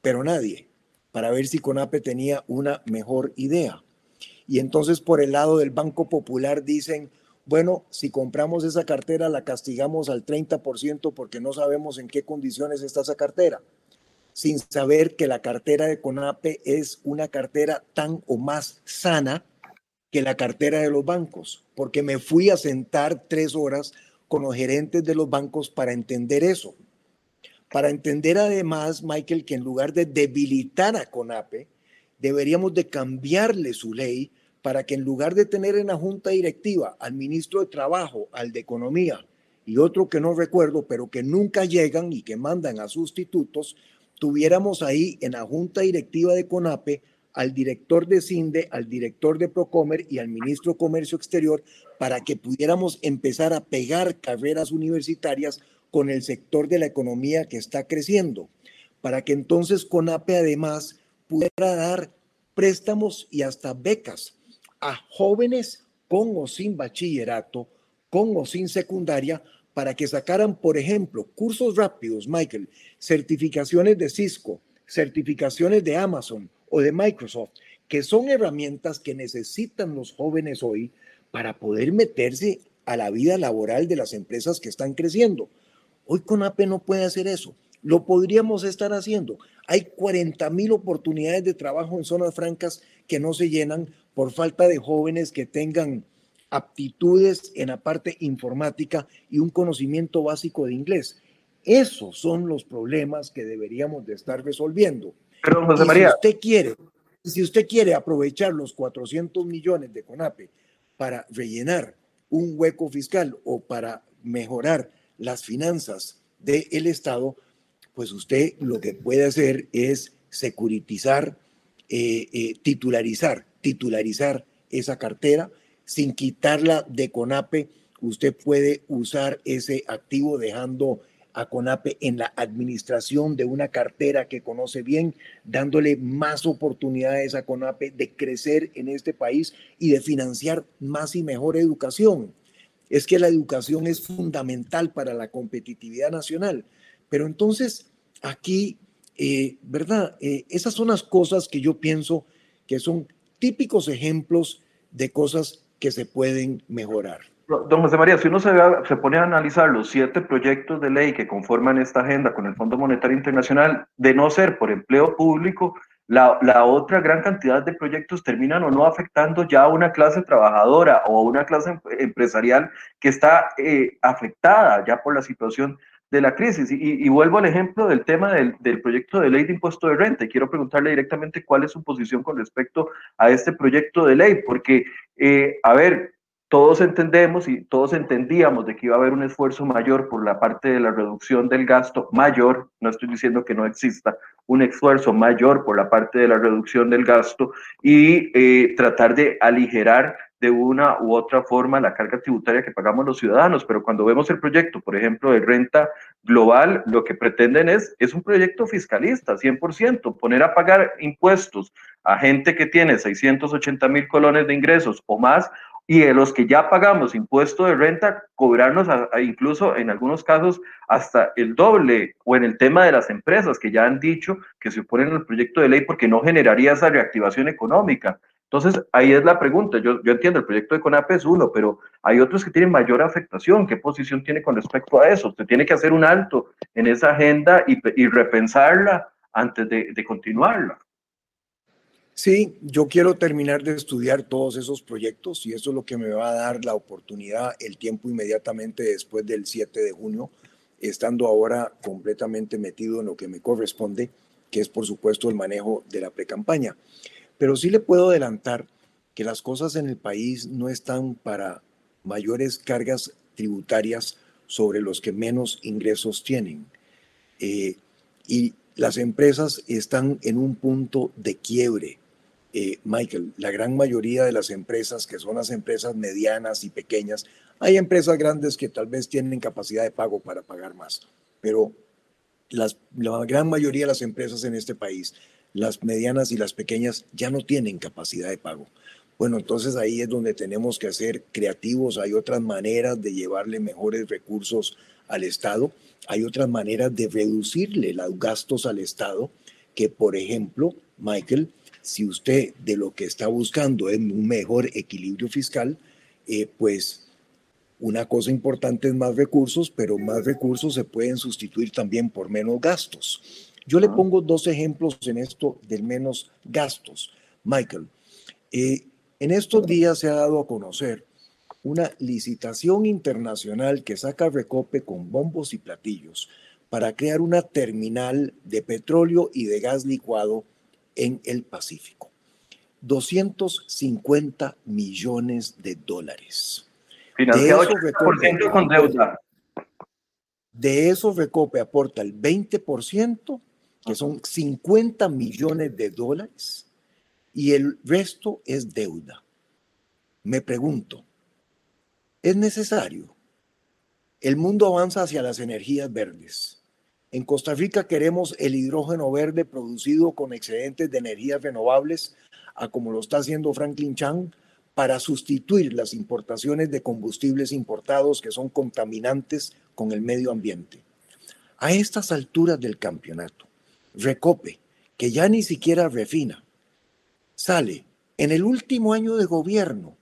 pero nadie. para ver si CONAPE tenía una mejor idea. Y entonces por el lado del Banco Popular dicen, bueno, si compramos esa cartera la castigamos al 30% porque no sabemos en qué condiciones está esa cartera, sin saber que la cartera de CONAPE es una cartera tan o más sana que la cartera de los bancos, porque me fui a sentar tres horas con los gerentes de los bancos para entender eso. Para entender además, Michael, que en lugar de debilitar a CONAPE, deberíamos de cambiarle su ley para que en lugar de tener en la junta directiva al ministro de Trabajo, al de Economía y otro que no recuerdo, pero que nunca llegan y que mandan a sustitutos, tuviéramos ahí en la junta directiva de CONAPE al director de CINDE, al director de Procomer y al ministro de Comercio Exterior para que pudiéramos empezar a pegar carreras universitarias con el sector de la economía que está creciendo, para que entonces CONAPE además pudiera dar préstamos y hasta becas a jóvenes con o sin bachillerato, con o sin secundaria, para que sacaran, por ejemplo, cursos rápidos, Michael, certificaciones de Cisco, certificaciones de Amazon o de Microsoft, que son herramientas que necesitan los jóvenes hoy para poder meterse a la vida laboral de las empresas que están creciendo. Hoy CONAPE no puede hacer eso. Lo podríamos estar haciendo. Hay 40 mil oportunidades de trabajo en zonas francas que no se llenan por falta de jóvenes que tengan aptitudes en la parte informática y un conocimiento básico de inglés. Esos son los problemas que deberíamos de estar resolviendo. Perdón, José María. Si usted quiere, si usted quiere aprovechar los 400 millones de CONAPE para rellenar un hueco fiscal o para mejorar las finanzas del Estado, pues usted lo que puede hacer es securitizar, eh, eh, titularizar titularizar esa cartera sin quitarla de CONAPE. Usted puede usar ese activo dejando a CONAPE en la administración de una cartera que conoce bien, dándole más oportunidades a CONAPE de crecer en este país y de financiar más y mejor educación. Es que la educación es fundamental para la competitividad nacional. Pero entonces, aquí, eh, ¿verdad? Eh, esas son las cosas que yo pienso que son típicos ejemplos de cosas que se pueden mejorar. Don José María, si uno se, se, pone a analizar los siete proyectos de ley que conforman esta agenda con el Fondo Monetario Internacional, de no ser por empleo público, la, otra gran cantidad de proyectos terminan o no afectando ya a una clase trabajadora o a una clase empresarial que está eh, afectada ya por la situación de la crisis. Y, vuelvo al ejemplo del tema del, proyecto de ley de impuesto de renta. Quiero preguntarle directamente cuál es su posición con respecto a este proyecto de ley, porque, eh, a ver, todos entendemos y todos entendíamos de que iba a haber un esfuerzo mayor por la parte de la reducción del gasto, mayor, no estoy diciendo que no exista, un esfuerzo mayor por la parte de la reducción del gasto y eh, tratar de aligerar de una u otra forma la carga tributaria que pagamos los ciudadanos, pero cuando vemos el proyecto, por ejemplo, de renta global, lo que pretenden es, es un proyecto fiscalista, 100%, poner a pagar impuestos a gente que tiene 680 mil colones de ingresos o más, y de los que ya pagamos impuesto de renta, cobrarnos incluso en algunos casos hasta el doble, o en el tema de las empresas que ya han dicho que se oponen al proyecto de ley porque no generaría esa reactivación económica. Entonces, ahí es la pregunta. Yo, entiendo, el proyecto de CONAPE es uno, pero hay otros que tienen mayor afectación. ¿Qué posición tiene con respecto a eso? Usted tiene que hacer un alto en esa agenda y, repensarla antes de, de continuarla. Sí, yo quiero terminar de estudiar todos esos proyectos y eso es lo que me va a dar la oportunidad, el tiempo inmediatamente después del 7 de junio, estando ahora completamente metido en lo que me corresponde, que es por supuesto el manejo de la precampaña. Pero sí le puedo adelantar que las cosas en el país no están para mayores cargas tributarias sobre los que menos ingresos tienen. Eh, y las empresas están en un punto de quiebre. Eh, Michael, la gran mayoría de las empresas, que son las empresas medianas y pequeñas, hay empresas grandes que tal vez tienen capacidad de pago para pagar más, pero la gran mayoría de las empresas en este país las medianas y las pequeñas ya no tienen capacidad de pago. Bueno, entonces ahí es donde tenemos que ser creativos, hay otras maneras de llevarle mejores recursos al Estado, hay otras maneras de reducirle los gastos al Estado que, por ejemplo, Michael, si usted de lo que está buscando es un mejor equilibrio fiscal, eh, pues una cosa importante es más recursos, pero más recursos se pueden sustituir también por menos gastos. Yo le pongo dos ejemplos en esto de menos gastos. Michael, eh, en estos días se ha dado a conocer una licitación internacional que saca Recope con bombos y platillos para crear una terminal de petróleo y de gas licuado en el Pacífico. 250 millones de dólares. Financiado de con deuda. De eso Recope aporta el 20%, que son 50 millones de dólares, y el resto es deuda. Me pregunto, ¿es necesario? El mundo avanza hacia las energías verdes. En Costa Rica queremos el hidrógeno verde producido con excedentes de energías renovables, a como lo está haciendo Franklin Chang, para sustituir las importaciones de combustibles importados que son contaminantes con el medio ambiente. A estas alturas del campeonato, Recope, que ya ni siquiera refina, sale en el último año de gobierno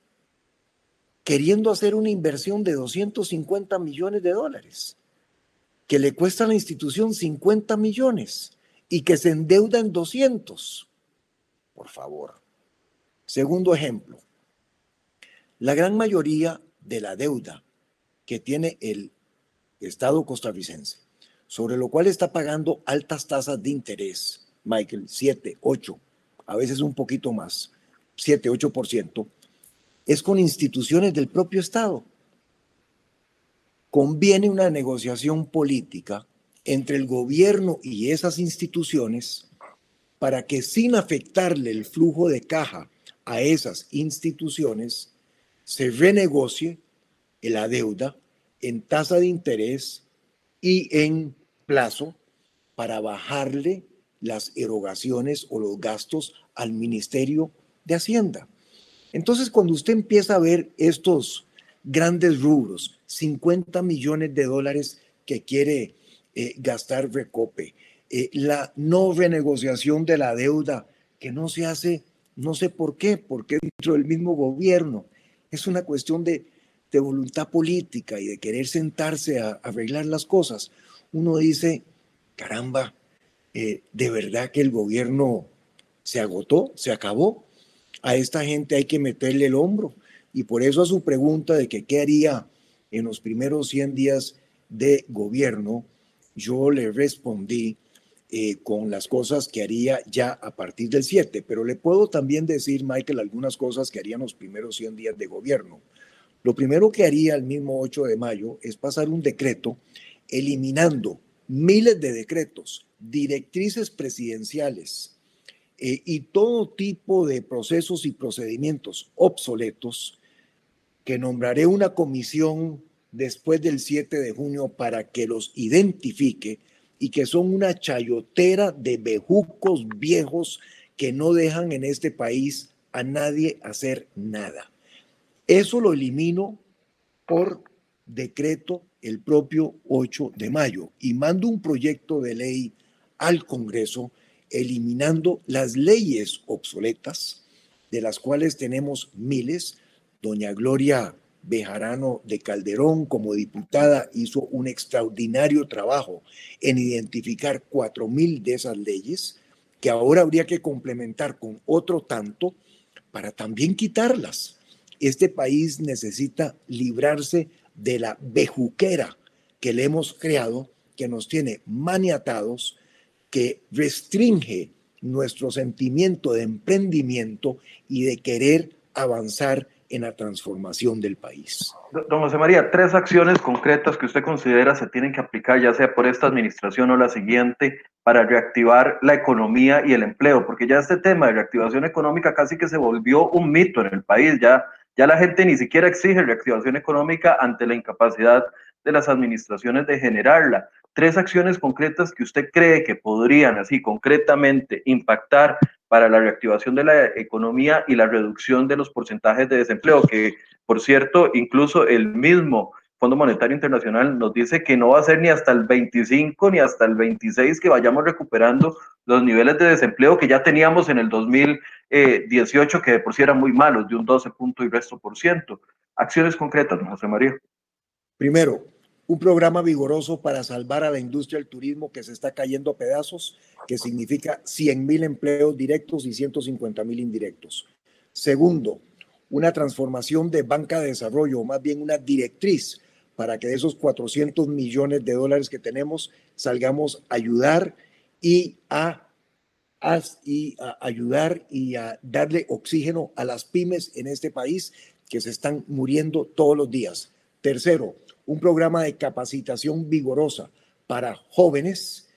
queriendo hacer una inversión de 250 millones de dólares, que le cuesta a la institución 50 millones y que se endeuda en 200. Por favor. Segundo ejemplo, la gran mayoría de la deuda que tiene el Estado costarricense, sobre lo cual está pagando altas tasas de interés, Michael, 7, 8, a veces un poquito más, 7, 8%, es con instituciones del propio Estado. Conviene una negociación política entre el gobierno y esas instituciones para que sin afectarle el flujo de caja a esas instituciones, se renegocie la deuda en tasa de interés y en plazo para bajarle las erogaciones o los gastos al Ministerio de Hacienda. Entonces, cuando usted empieza a ver estos grandes rubros, 50 millones de dólares que quiere eh, gastar Recope, eh, la no renegociación de la deuda que no se hace, no sé por qué, porque dentro del mismo gobierno. Es una cuestión de, voluntad política y de querer sentarse a, arreglar las cosas. Uno dice, caramba, eh, de verdad que el gobierno se agotó, se acabó. A esta gente hay que meterle el hombro. Y por eso a su pregunta de qué haría en los primeros 100 días de gobierno, yo le respondí eh, con las cosas que haría ya a partir del 7, pero le puedo también decir, Michael, algunas cosas que harían los primeros 100 días de gobierno. Lo primero que haría el mismo 8 de mayo es pasar un decreto eliminando miles de decretos, directrices presidenciales eh, y todo tipo de procesos y procedimientos obsoletos, que nombraré una comisión después del 7 de junio para que los identifique y que son una chayotera de bejucos viejos que no dejan en este país a nadie hacer nada. Eso lo elimino por decreto el propio 8 de mayo y mando un proyecto de ley al Congreso eliminando las leyes obsoletas, de las cuales tenemos miles. Doña Gloria Bejarano de Calderón como diputada hizo un extraordinario trabajo en identificar cuatro mil de esas leyes que ahora habría que complementar con otro tanto para también quitarlas. Este país necesita librarse de la bejuquera que le hemos creado, que nos tiene maniatados, que restringe nuestro sentimiento de emprendimiento y de querer avanzar en la transformación del país. Don José María, tres acciones concretas que usted considera se tienen que aplicar, ya sea por esta administración o la siguiente, para reactivar la economía y el empleo, porque ya este tema de reactivación económica casi que se volvió un mito en el país, ya, ya la gente ni siquiera exige reactivación económica ante la incapacidad de las administraciones de generarla. Tres acciones concretas que usted cree que podrían así concretamente impactar para la reactivación de la economía y la reducción de los porcentajes de desempleo, que por cierto, incluso el mismo Fondo Monetario Internacional nos dice que no va a ser ni hasta el 25 ni hasta el 26 que vayamos recuperando los niveles de desempleo que ya teníamos en el 2018, que de por sí eran muy malos, de un 12 punto y resto por ciento. Acciones concretas, José María. Primero, un programa vigoroso para salvar a la industria del turismo que se está cayendo a pedazos, que significa 100 mil empleos directos y 150 mil indirectos. Segundo, una transformación de banca de desarrollo, o más bien una directriz para que de esos 400 millones de dólares que tenemos salgamos a ayudar y a, ayudar y a darle oxígeno a las pymes en este país que se están muriendo todos los días. Tercero, un programa de capacitación vigorosa para jóvenes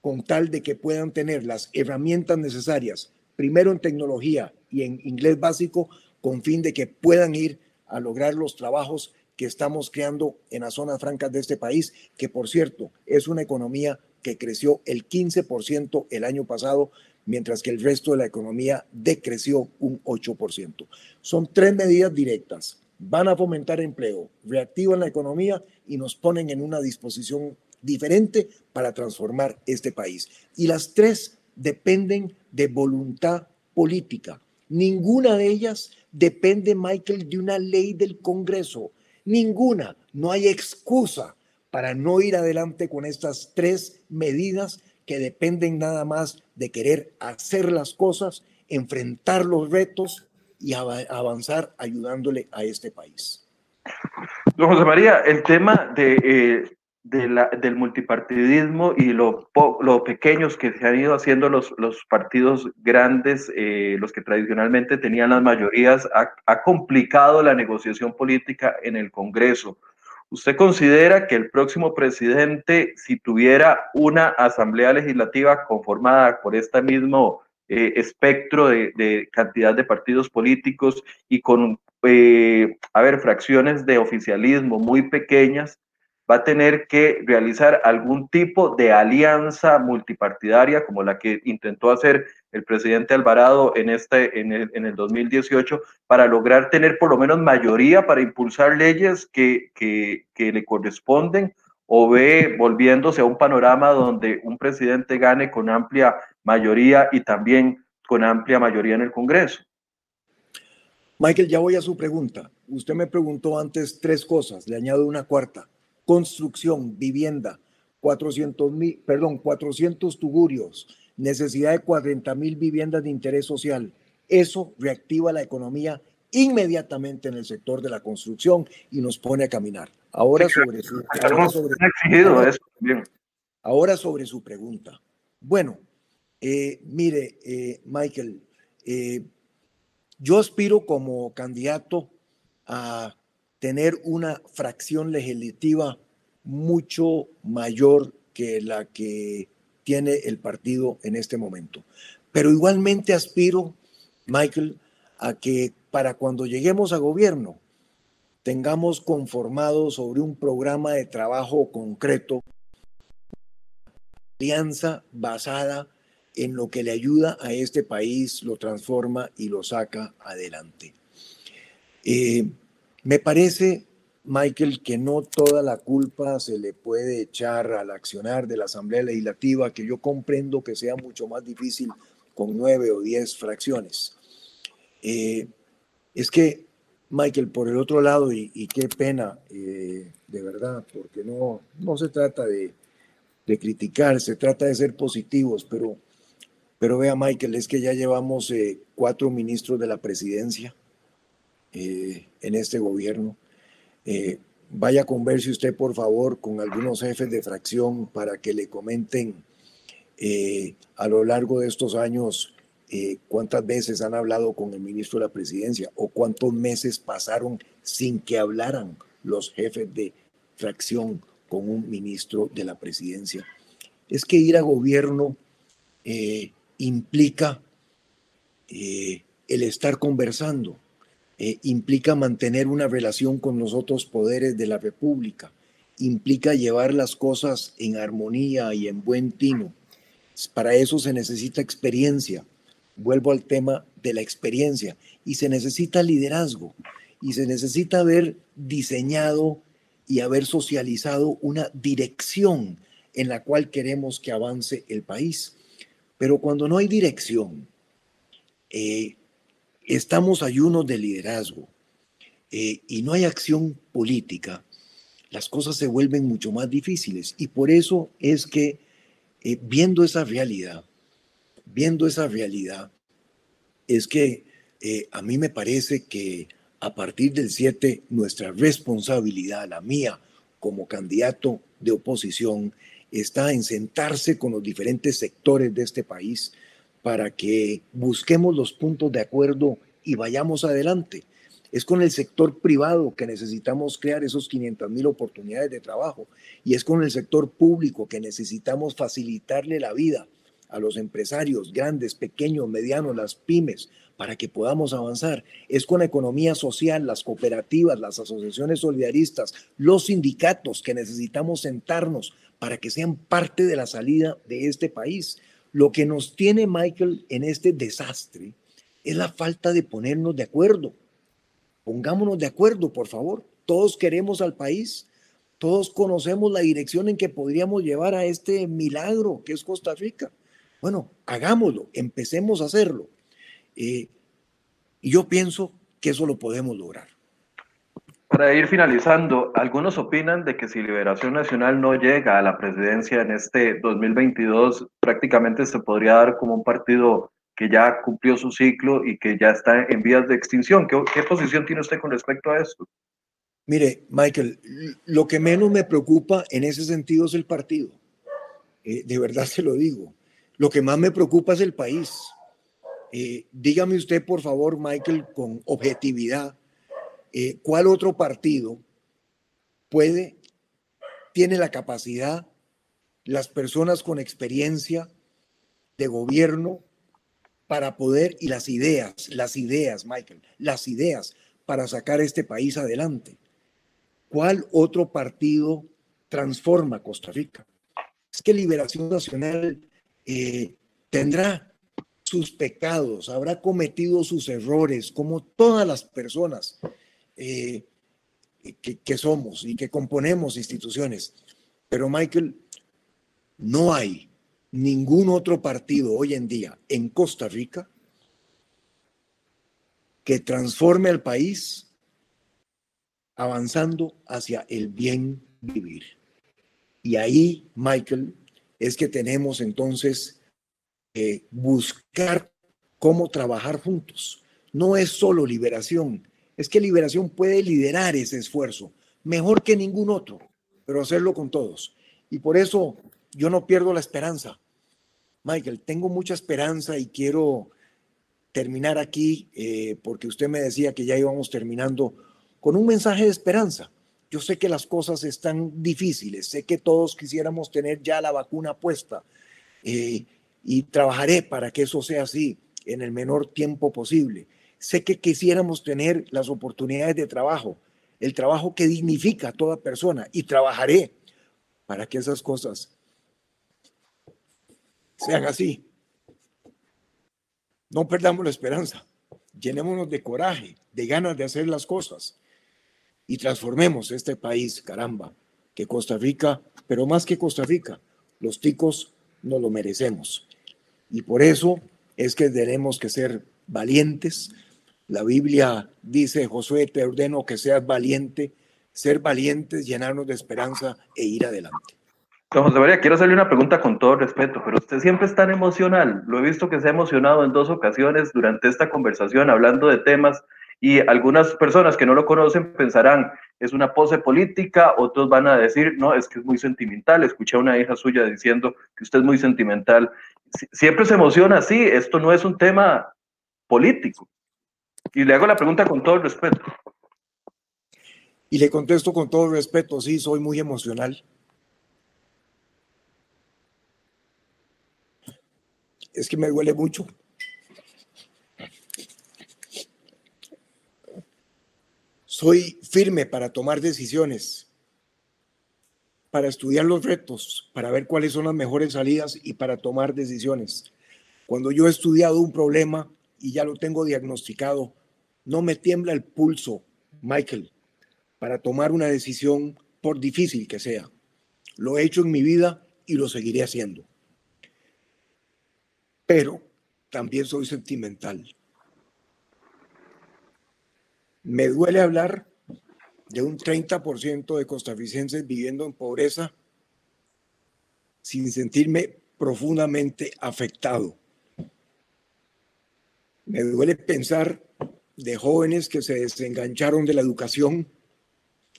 con tal de que puedan tener las herramientas necesarias, primero en tecnología y en inglés básico, con fin de que puedan ir a lograr los trabajos que estamos creando en las zonas francas de este país, que por cierto es una economía que creció el 15% el año pasado, mientras que el resto de la economía decreció un 8%. Son tres medidas directas van a fomentar empleo, reactivan la economía y nos ponen en una disposición diferente para transformar este país. Y las tres dependen de voluntad política. Ninguna de ellas depende, Michael, de una ley del Congreso. Ninguna. No hay excusa para no ir adelante con estas tres medidas que dependen nada más de querer hacer las cosas, enfrentar los retos y avanzar ayudándole a este país. Don José María, el tema de, eh, del multipartidismo y lo, pequeños que se han ido haciendo los, partidos grandes, eh, los que tradicionalmente tenían las mayorías, ha complicado la negociación política en el Congreso. ¿Usted considera que el próximo presidente, si tuviera una asamblea legislativa conformada por este mismo eh, espectro de, cantidad de partidos políticos y con, eh, a ver, fracciones de oficialismo muy pequeñas, va a tener que realizar algún tipo de alianza multipartidaria como la que intentó hacer el presidente Alvarado en, este, en, el, en el 2018 para lograr tener por lo menos mayoría para impulsar leyes que, que, que le corresponden o ve volviéndose a un panorama donde un presidente gane con amplia mayoría y también con amplia mayoría en el Congreso? Michael, ya voy a su pregunta. Usted me preguntó antes tres cosas, le añado una cuarta. Construcción, vivienda, 400 mil, perdón, 400 tugurios, necesidad de 40 mil viviendas de interés social. Eso reactiva la economía inmediatamente en el sector de la construcción y nos pone a caminar. Ahora sobre su, ahora sobre, su pregunta. Bueno, eh, mire, eh, Michael, eh, yo aspiro como candidato a tener una fracción legislativa mucho mayor que la que tiene el partido en este momento. Pero igualmente aspiro, Michael, a que para cuando lleguemos a gobierno tengamos conformado sobre un programa de trabajo concreto, alianza basada en lo que le ayuda a este país, lo transforma y lo saca adelante. Eh, me parece, Michael, que no toda la culpa se le puede echar al accionar de la Asamblea Legislativa, que yo comprendo que sea mucho más difícil con nueve o diez fracciones. Eh, es que, Michael, por el otro lado, y, qué pena, eh, de verdad, porque no, no se trata de, criticar, se trata de ser positivos, pero, pero vea, Michael, es que ya llevamos eh, cuatro ministros de la presidencia en este gobierno. Vaya a converse usted, por favor, con algunos jefes de fracción para que le comenten a lo largo de estos años eh, cuántas veces han hablado con el ministro de la presidencia o cuántos meses pasaron sin que hablaran los jefes de fracción con un ministro de la presidencia. Es que ir a gobierno eh, implica eh, el estar conversando, implica mantener una relación con los otros poderes de la República, implica llevar las cosas en armonía y en buen tino. Para eso se necesita experiencia, vuelvo al tema de la experiencia, y se necesita liderazgo, y se necesita haber diseñado y haber socializado una dirección en la cual queremos que avance el país. Pero cuando no hay dirección, eh, estamos ayunos de liderazgo eh, y no hay acción política, las cosas se vuelven mucho más difíciles. Y por eso es que eh, viendo esa realidad, viendo esa realidad, es que a mí me parece que a partir del 7, nuestra responsabilidad, la mía como candidato de oposición, está en sentarse con los diferentes sectores de este país para que busquemos los puntos de acuerdo y vayamos adelante. Es con el sector privado que necesitamos crear esos 500 mil oportunidades de trabajo y es con el sector público que necesitamos facilitarle la vida a los empresarios grandes, pequeños, medianos, las pymes, para que podamos avanzar. Es con la economía social, las cooperativas, las asociaciones solidaristas, los sindicatos que necesitamos sentarnos para que sean parte de la salida de este país. Lo que nos tiene Michael en este desastre es la falta de ponernos de acuerdo. Pongámonos de acuerdo, por favor. Todos queremos al país, todos conocemos la dirección en que podríamos llevar a este milagro que es Costa Rica. Bueno, hagámoslo, empecemos a hacerlo. Eh, y yo pienso que eso lo podemos lograr. Para ir finalizando, algunos opinan de que si Liberación Nacional no llega a la presidencia en este 2022, prácticamente se podría dar como un partido que ya cumplió su ciclo y que ya está en vías de extinción. ¿Qué, posición tiene usted con respecto a esto? Mire, Michael, lo que menos me preocupa en ese sentido es el partido. Eh, de verdad se lo digo. Lo que más me preocupa es el país. Eh, dígame usted, por favor, Michael, con objetividad, eh, ¿cuál otro partido puede, tiene la capacidad, las personas con experiencia de gobierno para poder, y las ideas, las ideas, Michael, las ideas para sacar este país adelante? ¿Cuál otro partido transforma Costa Rica? Es que Liberación Nacional eh, tendrá sus pecados, habrá cometido sus errores, como todas las personas eh, que, somos y que componemos instituciones. Pero Michael, no hay ningún otro partido hoy en día en Costa Rica que transforme al país avanzando hacia el bien vivir. Y ahí, Michael, es que tenemos entonces eh, buscar cómo trabajar juntos. No es solo liberación, es que liberación puede liderar ese esfuerzo mejor que ningún otro, pero hacerlo con todos. Y por eso yo no pierdo la esperanza. Michael, tengo mucha esperanza y quiero terminar aquí eh, porque usted me decía que ya íbamos terminando con un mensaje de esperanza. Yo sé que las cosas están difíciles, sé que todos quisiéramos tener ya la vacuna puesta. Eh, y trabajaré para que eso sea así en el menor tiempo posible. Sé que quisiéramos tener las oportunidades de trabajo, el trabajo que dignifica a toda persona y trabajaré para que esas cosas sean así. No perdamos la esperanza, llenémonos de coraje, de ganas de hacer las cosas y transformemos este país, caramba, que Costa Rica, pero más que Costa Rica, los ticos nos lo merecemos. Y por eso es que tenemos que ser valientes. La Biblia dice, Josué, te ordeno que seas valiente, ser valientes, llenarnos de esperanza e ir adelante. Don José María, quiero hacerle una pregunta con todo respeto, pero usted siempre es tan emocional. Lo he visto que se ha emocionado en dos ocasiones durante esta conversación hablando de temas y algunas personas que no lo conocen pensarán, es una pose política, otros van a decir, no, es que es muy sentimental. Escuché a una hija suya diciendo que usted es muy sentimental. Siempre se emociona así, esto no es un tema político. Y le hago la pregunta con todo el respeto. Y le contesto con todo el respeto, sí, soy muy emocional. Es que me duele mucho. Soy firme para tomar decisiones, para estudiar los retos, para ver cuáles son las mejores salidas y para tomar decisiones. Cuando yo he estudiado un problema y ya lo tengo diagnosticado, no me tiembla el pulso, Michael, para tomar una decisión por difícil que sea. Lo he hecho en mi vida y lo seguiré haciendo. pero también soy sentimental. Me duele hablar de un 30% de costarricenses viviendo en pobreza sin sentirme profundamente afectado. Me duele pensar de jóvenes que se desengancharon de la educación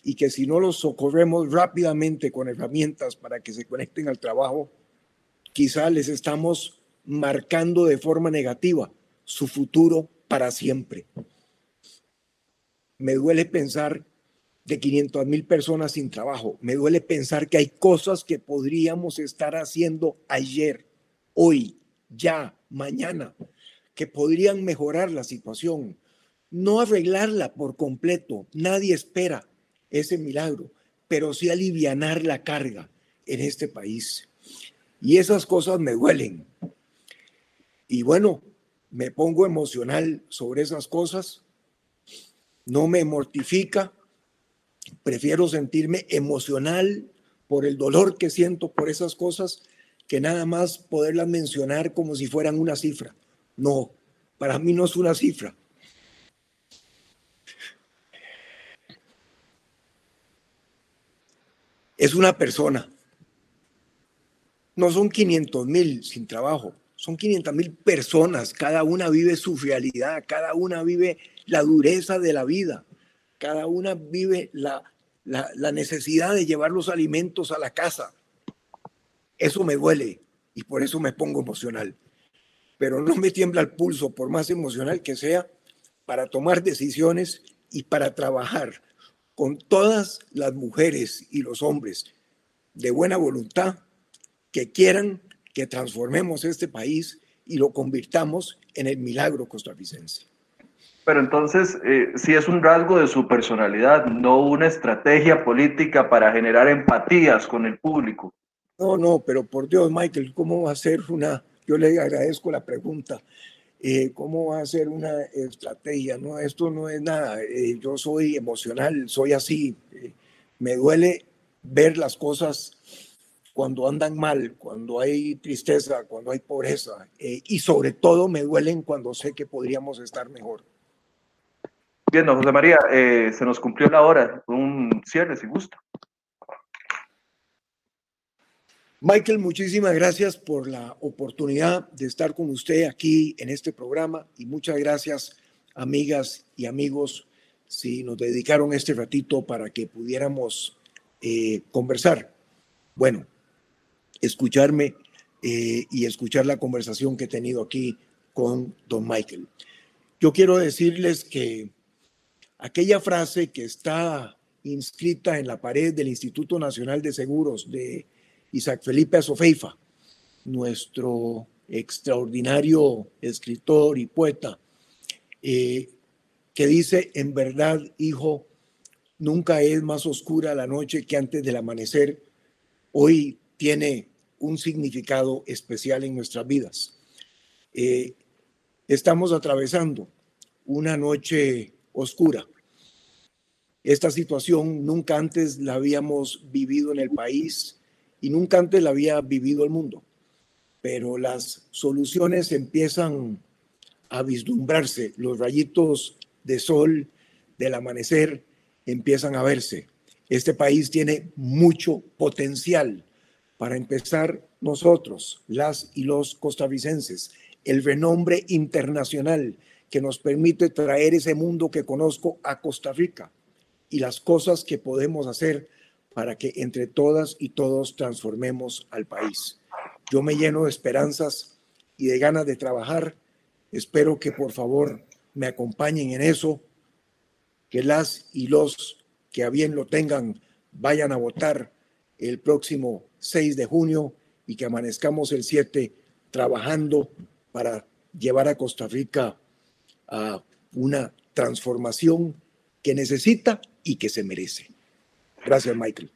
y que si no los socorremos rápidamente con herramientas para que se conecten al trabajo, quizá les estamos marcando de forma negativa su futuro para siempre. Me duele pensar de 500 mil personas sin trabajo. Me duele pensar que hay cosas que podríamos estar haciendo ayer, hoy, ya, mañana, que podrían mejorar la situación. No arreglarla por completo, nadie espera ese milagro, pero sí alivianar la carga en este país. Y esas cosas me duelen. Y bueno, me pongo emocional sobre esas cosas. No me mortifica. Prefiero sentirme emocional por el dolor que siento por esas cosas que nada más poderlas mencionar como si fueran una cifra. No, para mí no es una cifra. Es una persona. No son 500 mil sin trabajo, son 500 mil personas. Cada una vive su realidad, cada una vive la dureza de la vida, cada una vive la, la necesidad de llevar los alimentos a la casa. Eso me duele y por eso me pongo emocional. Pero no me tiembla el pulso, por más emocional que sea, para tomar decisiones y para trabajar con todas las mujeres y los hombres de buena voluntad que quieran que transformemos este país y lo convirtamos en el milagro costarricense. Pero entonces, eh, si es un rasgo de su personalidad, no una estrategia política para generar empatías con el público. No, no, pero por Dios, Michael, ¿cómo va a ser una, yo le agradezco la pregunta, eh, ¿cómo va a ser una estrategia? No, esto no es nada, eh, yo soy emocional, soy así, me duele ver las cosas cuando andan mal, cuando hay tristeza, cuando hay pobreza, eh, y sobre todo me duelen cuando sé que podríamos estar mejor. Bien, don José María, eh, se nos cumplió la hora. Un cierre, si gusta. Michael, muchísimas gracias por la oportunidad de estar con usted aquí en este programa y muchas gracias, amigas y amigos, si nos dedicaron este ratito para que pudiéramos eh, conversar. Bueno, escucharme eh, y escuchar la conversación que he tenido aquí con don Michael. Yo quiero decirles que aquella frase que está inscrita en la pared del Instituto Nacional de Seguros de Isaac Felipe Azofeifa, nuestro extraordinario escritor y poeta, eh, que dice, en verdad, hijo, nunca es más oscura la noche que antes del amanecer, hoy tiene un significado especial en nuestras vidas. Eh, estamos atravesando una noche oscura. Esta situación nunca antes la habíamos vivido en el país y nunca antes la había vivido el mundo, pero las soluciones empiezan a vislumbrarse, los rayitos de sol del amanecer empiezan a verse. Este país tiene mucho potencial para empezar, nosotros, las y los costarricenses, el renombre internacional que nos permite traer ese mundo que conozco a Costa Rica y las cosas que podemos hacer para que entre todas y todos transformemos al país. Yo me lleno de esperanzas y de ganas de trabajar. Espero que por favor me acompañen en eso, que las y los que a bien lo tengan vayan a votar el próximo 6 de junio y que amanezcamos el 7 trabajando para llevar a Costa Rica a una transformación que necesita y que se merece. Gracias, Michael.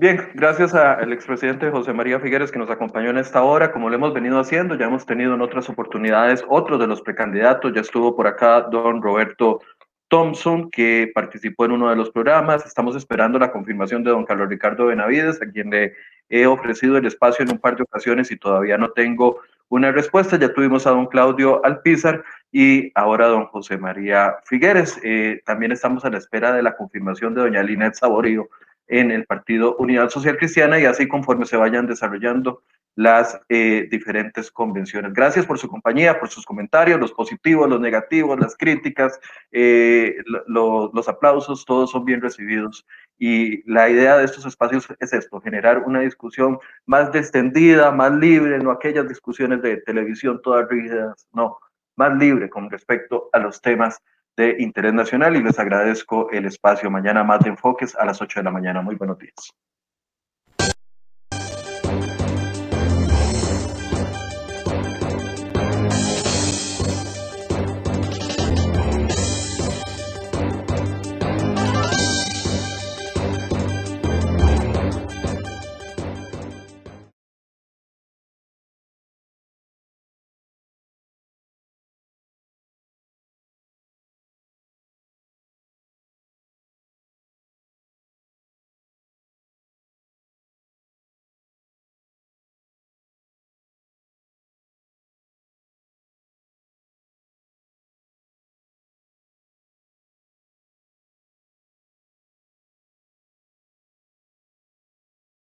Bien, gracias al expresidente José María Figueres que nos acompañó en esta hora. Como lo hemos venido haciendo, ya hemos tenido en otras oportunidades otros de los precandidatos. Ya estuvo por acá don Roberto Thompson, que participó en uno de los programas. Estamos esperando la confirmación de don Carlos Ricardo Benavides, a quien le he ofrecido el espacio en un par de ocasiones y todavía no tengo una respuesta. Ya tuvimos a don Claudio Alpizar y ahora don José María Figueres. Eh, también estamos a la espera de la confirmación de doña Linet Saborío en el Partido Unidad Social Cristiana y así conforme se vayan desarrollando las eh, diferentes convenciones. Gracias por su compañía, por sus comentarios, los positivos, los negativos, las críticas, eh, los aplausos, todos son bien recibidos. Y la idea de estos espacios es esto, generar una discusión más distendida, más libre, no aquellas discusiones de televisión todas rígidas, no, más libre con respecto a los temas de interés nacional y les agradezco el espacio. Mañana más de enfoques a las 8 de la mañana. Muy buenos días.